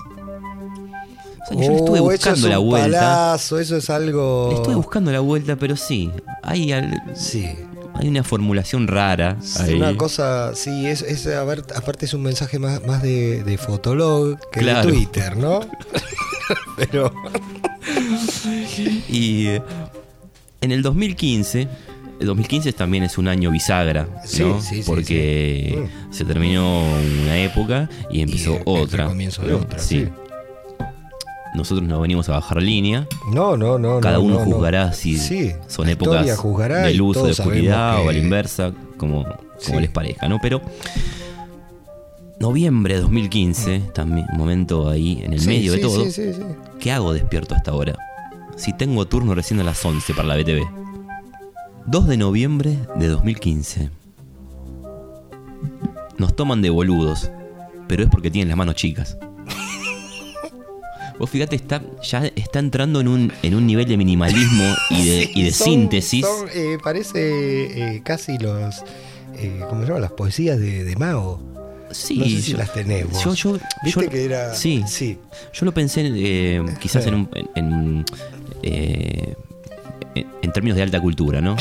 O sea, yo le estuve Oh, eso buscando es la un vuelta. palazo, eso es algo. Le estuve buscando la vuelta, pero sí. Hay, al- Sí. hay una formulación rara. Es ahí. Una cosa, sí, es, es a ver, aparte es un mensaje más, más de, de Fotolog que Claro. de Twitter, ¿no? Pero. Y eh, en el 2015, el 2015 también es un año bisagra, Sí, ¿no? sí, sí, Porque se terminó una época y empezó el otra. comienzo de ¿no? otra, sí. Nosotros nos venimos a bajar línea. No, no, no. Cada no, uno no, no. juzgará si Sí, son épocas de luz o de oscuridad o a la inversa, como, como Sí. les parezca, ¿no? Pero noviembre de 2015, también un momento ahí en el Sí, medio de todo. sí, sí, sí. ¿Qué hago despierto hasta ahora? Si tengo turno recién a las 11 para la BTV. 2 de noviembre de 2015. Nos toman de boludos, pero es porque tienen las manos chicas. Vos fíjate, está, ya está entrando en un, en un nivel de minimalismo y de, Sí, y de son- síntesis. son, eh, parece eh, casi los. Eh, ¿Cómo se llama? Las poesías de, de Mao. Sí, no sé si yo- las tenemos. Yo, yo, Viste yo- que era. Sí, sí. Yo lo pensé eh, quizás en, un- en- en, términos de alta cultura, ¿no?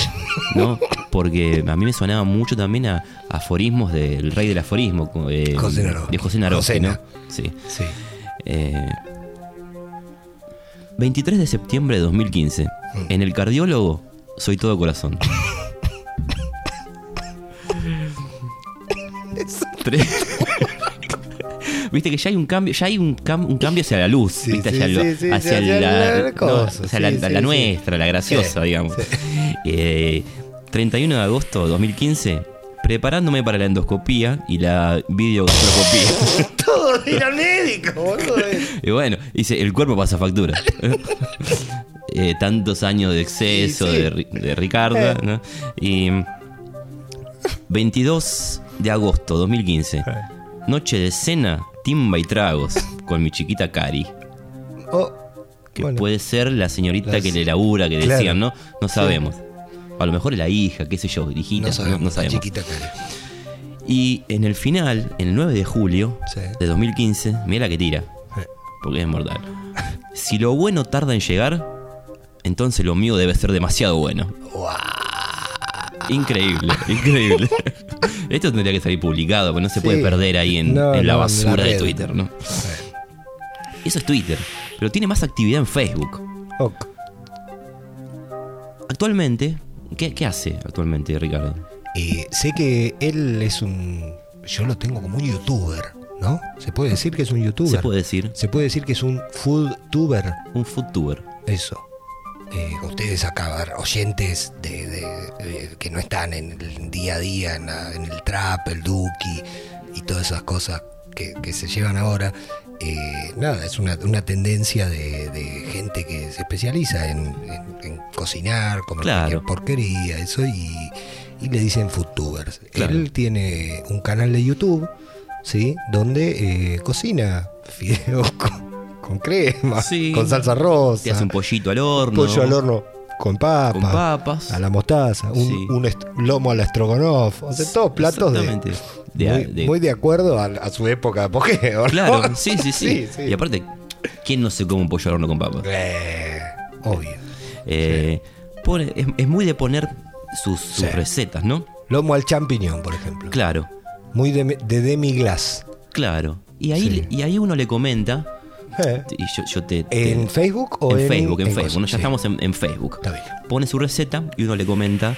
¿no? Porque a mí me sonaba mucho también a, a aforismos del rey del aforismo, eh, José Naroski. de José Josena. ¿no? Sí. Sí. Eh, 23 de septiembre de 2015. Mm. En el cardiólogo, soy todo corazón. Tres. Viste que ya hay un cambio, ya hay un, cam, un cambio hacia la luz, sí, ¿viste? Hacia, sí, lo, sí, hacia, hacia, la, no, hacia la, la nuestra, la graciosa, digamos. Eh, 31 de agosto de 2015, preparándome para la endoscopía y la videogastroscopía. Todo ir al médico, boludo. y bueno, dice, el cuerpo pasa factura. Eh, tantos años de exceso Sí, sí. De, de Ricardo, Eh. ¿no? Y 22 de agosto 2015, noche de cena, timba y tragos con mi chiquita Cari. Oh, Que bueno. puede ser la señorita Las- que le labura, que Claro. decían, ¿no? No Sí. sabemos. A lo mejor es la hija, qué sé yo, hijita, No sabemos, no la sabemos. chiquita Cari. Y en el final, el 9 de julio Sí. de 2015, mira la que tira. Porque es mortal. Si lo bueno tarda en llegar, entonces lo mío debe ser demasiado bueno. Increíble, increíble. Esto tendría que salir publicado, porque no se Sí. puede perder ahí en, No, en la no, en la basura de. Twitter, ¿no? Eso es Twitter, pero tiene más actividad en Facebook. Ok. Actualmente, ¿qué, qué hace actualmente Ricardo? Eh, sé que él es un. Yo lo tengo como un youtuber, ¿no? ¿Se puede decir que es un youtuber? Se puede decir Se puede decir que es un foodtuber. un foodtuber. Eso. Eh, ustedes acá, oyentes de, de- de- que no están en el día a día, en, la- en el trap, el duki y todas esas cosas que, que se llevan ahora, eh, nada, es una, una tendencia de, de gente que se especializa en, en- en cocinar, comer Claro. porquería, eso, y, y le dicen foodtubers. Claro. Él tiene un canal de YouTube, ¿sí? Donde eh, cocina fideos con, con crema, Sí. con salsa rosa. Te hace un pollito al horno. Pollo al horno con papas. Con papas. A la mostaza. Un, Sí. un est- lomo al estrogonoff. O sea, todos platos de, Exactamente. De- muy, de- muy de acuerdo a, a su época de apogeo. ¿no? Claro, sí, sí, sí. Y aparte, ¿quién no se come un pollo al horno con papas? Eh, obvio. Eh, es muy de poner sus, sus Sí. recetas, ¿no? Lomo al champiñón, por ejemplo. Claro, Muy de, de demi-glace. claro. Y ahí, Sí. y ahí uno le comenta, Eh. y yo, yo te, te- ¿En Facebook o en, en Facebook, en, en Facebook. Bueno, ya Sí. estamos en, en Facebook. Está bien. Pone su receta y uno le comenta,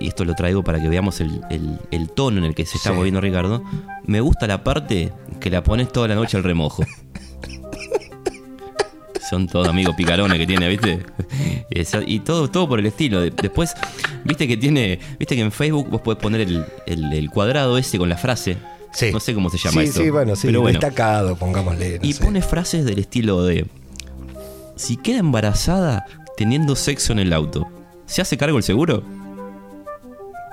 y esto lo traigo para que veamos el, el- el tono en el que se está moviendo Ricardo. Me gusta la parte que la pones toda la noche al remojo. Son todos amigos picarones que tiene, ¿viste? Eso- y todo, todo por el estilo. De- Después, viste que tiene, viste que en Facebook vos podés poner el, el- el cuadrado ese con la frase. Sí. No sé cómo se llama sí, eso. Sí, bueno, sí. Pero bueno. Destacado, pongámosle. no Y sé. pone frases del estilo de: Si queda embarazada teniendo sexo en el auto, ¿se hace cargo el seguro?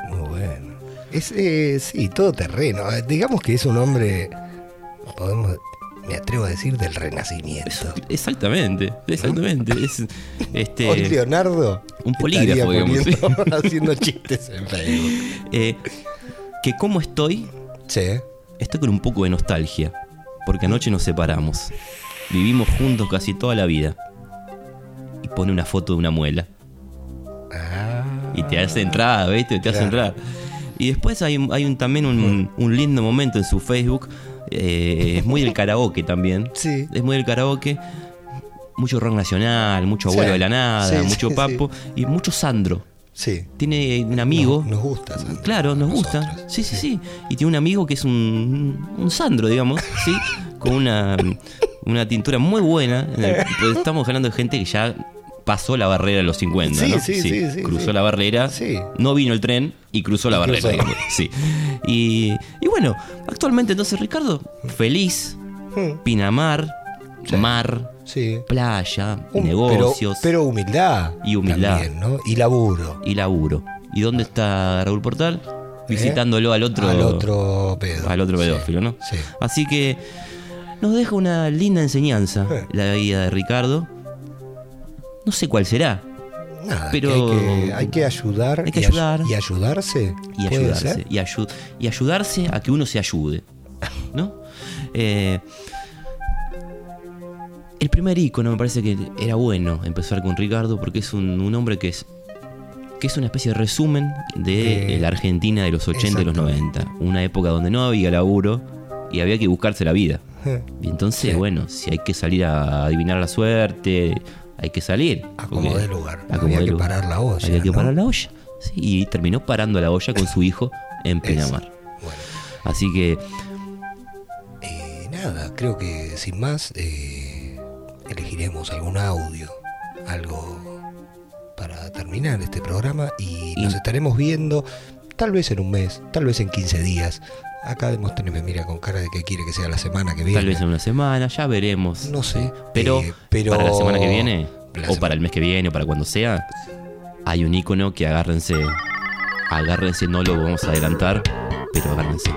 Muy bueno. Es, eh, sí, todo terreno. Digamos que es un hombre, podemos, me atrevo a decir, del renacimiento. Exactamente, exactamente. Es, este, Hoy Leonardo un polígrafo, digamos. poniendo- haciendo chistes en Facebook. Eh, que cómo estoy, Sí. estoy con un poco de nostalgia, porque anoche nos separamos. Vivimos juntos casi toda la vida. Y pone una foto de una muela. y te hace entrada, ¿viste? Te hace Ah. Entrada. Y después hay, un- hay un, también un, un lindo momento en su Facebook. Eh, es muy del karaoke también. Sí. Es muy del karaoke. Mucho rock nacional, mucho abuelo Sí. de la nada, Sí, mucho papo y mucho Sandro. Sí. Tiene un amigo. Nos, nos gusta. Sandro. Claro, nos Nosotros. gusta. Sí, sí, sí. Y tiene un amigo que es un, un Sandro, digamos, ¿sí? Con una, una tintura muy buena. pues estamos hablando de gente que ya pasó la barrera de los 50, Sí, ¿no? sí, sí, sí, Cruzó sí. la barrera, Sí. no vino el tren y cruzó la Y barrera, cruzó. Sí. Y, y bueno, actualmente entonces Ricardo, feliz, Hmm. Pinamar, mar, Sí. playa, Un- negocios Pero, pero humildad. Y humildad. También, ¿no? Y laburo. y laburo. ¿Y dónde está Raúl Portal? Visitándolo al otro, ¿Eh? Al otro pedo. al otro pedófilo, ¿no? Sí. Así que nos deja una linda enseñanza Eh. la vida de Ricardo. No sé cuál será. Nada, Pero- que hay, que, hay que ayudar. Hay que y ay- ayudar. Y ayudarse. Y ¿puede ayudarse. Y, ayu- y ayudarse a que uno se ayude. ¿No? Eh, el primer icono me parece que era bueno empezar con Ricardo porque es un, un hombre que es que es una especie de resumen de Eh, la Argentina de los 80 y los 90. Una época donde no había laburo y había que buscarse la vida. Eh, Y entonces, Sí. bueno, si hay que salir a adivinar la suerte, hay que salir. A como porque- dé lugar. Había que lugar. parar la olla. Había que ¿no? parar la olla. Sí, y terminó parando la olla con su hijo en Pinamar. Bueno. Así que Eh, nada, creo que sin más eh, elegiremos algún audio, algo para terminar este programa y nos estaremos viendo tal vez en un mes, tal vez en 15 días. Acá Demóstenes me mira con cara de que quiere que sea la semana que viene. tal vez en una semana, ya veremos. No sé. Pero, eh, pero para la semana que viene, o sema- para el mes que viene, o para cuando sea, hay un icono que agárrense. Agárrense, no lo vamos a adelantar, pero agárrense.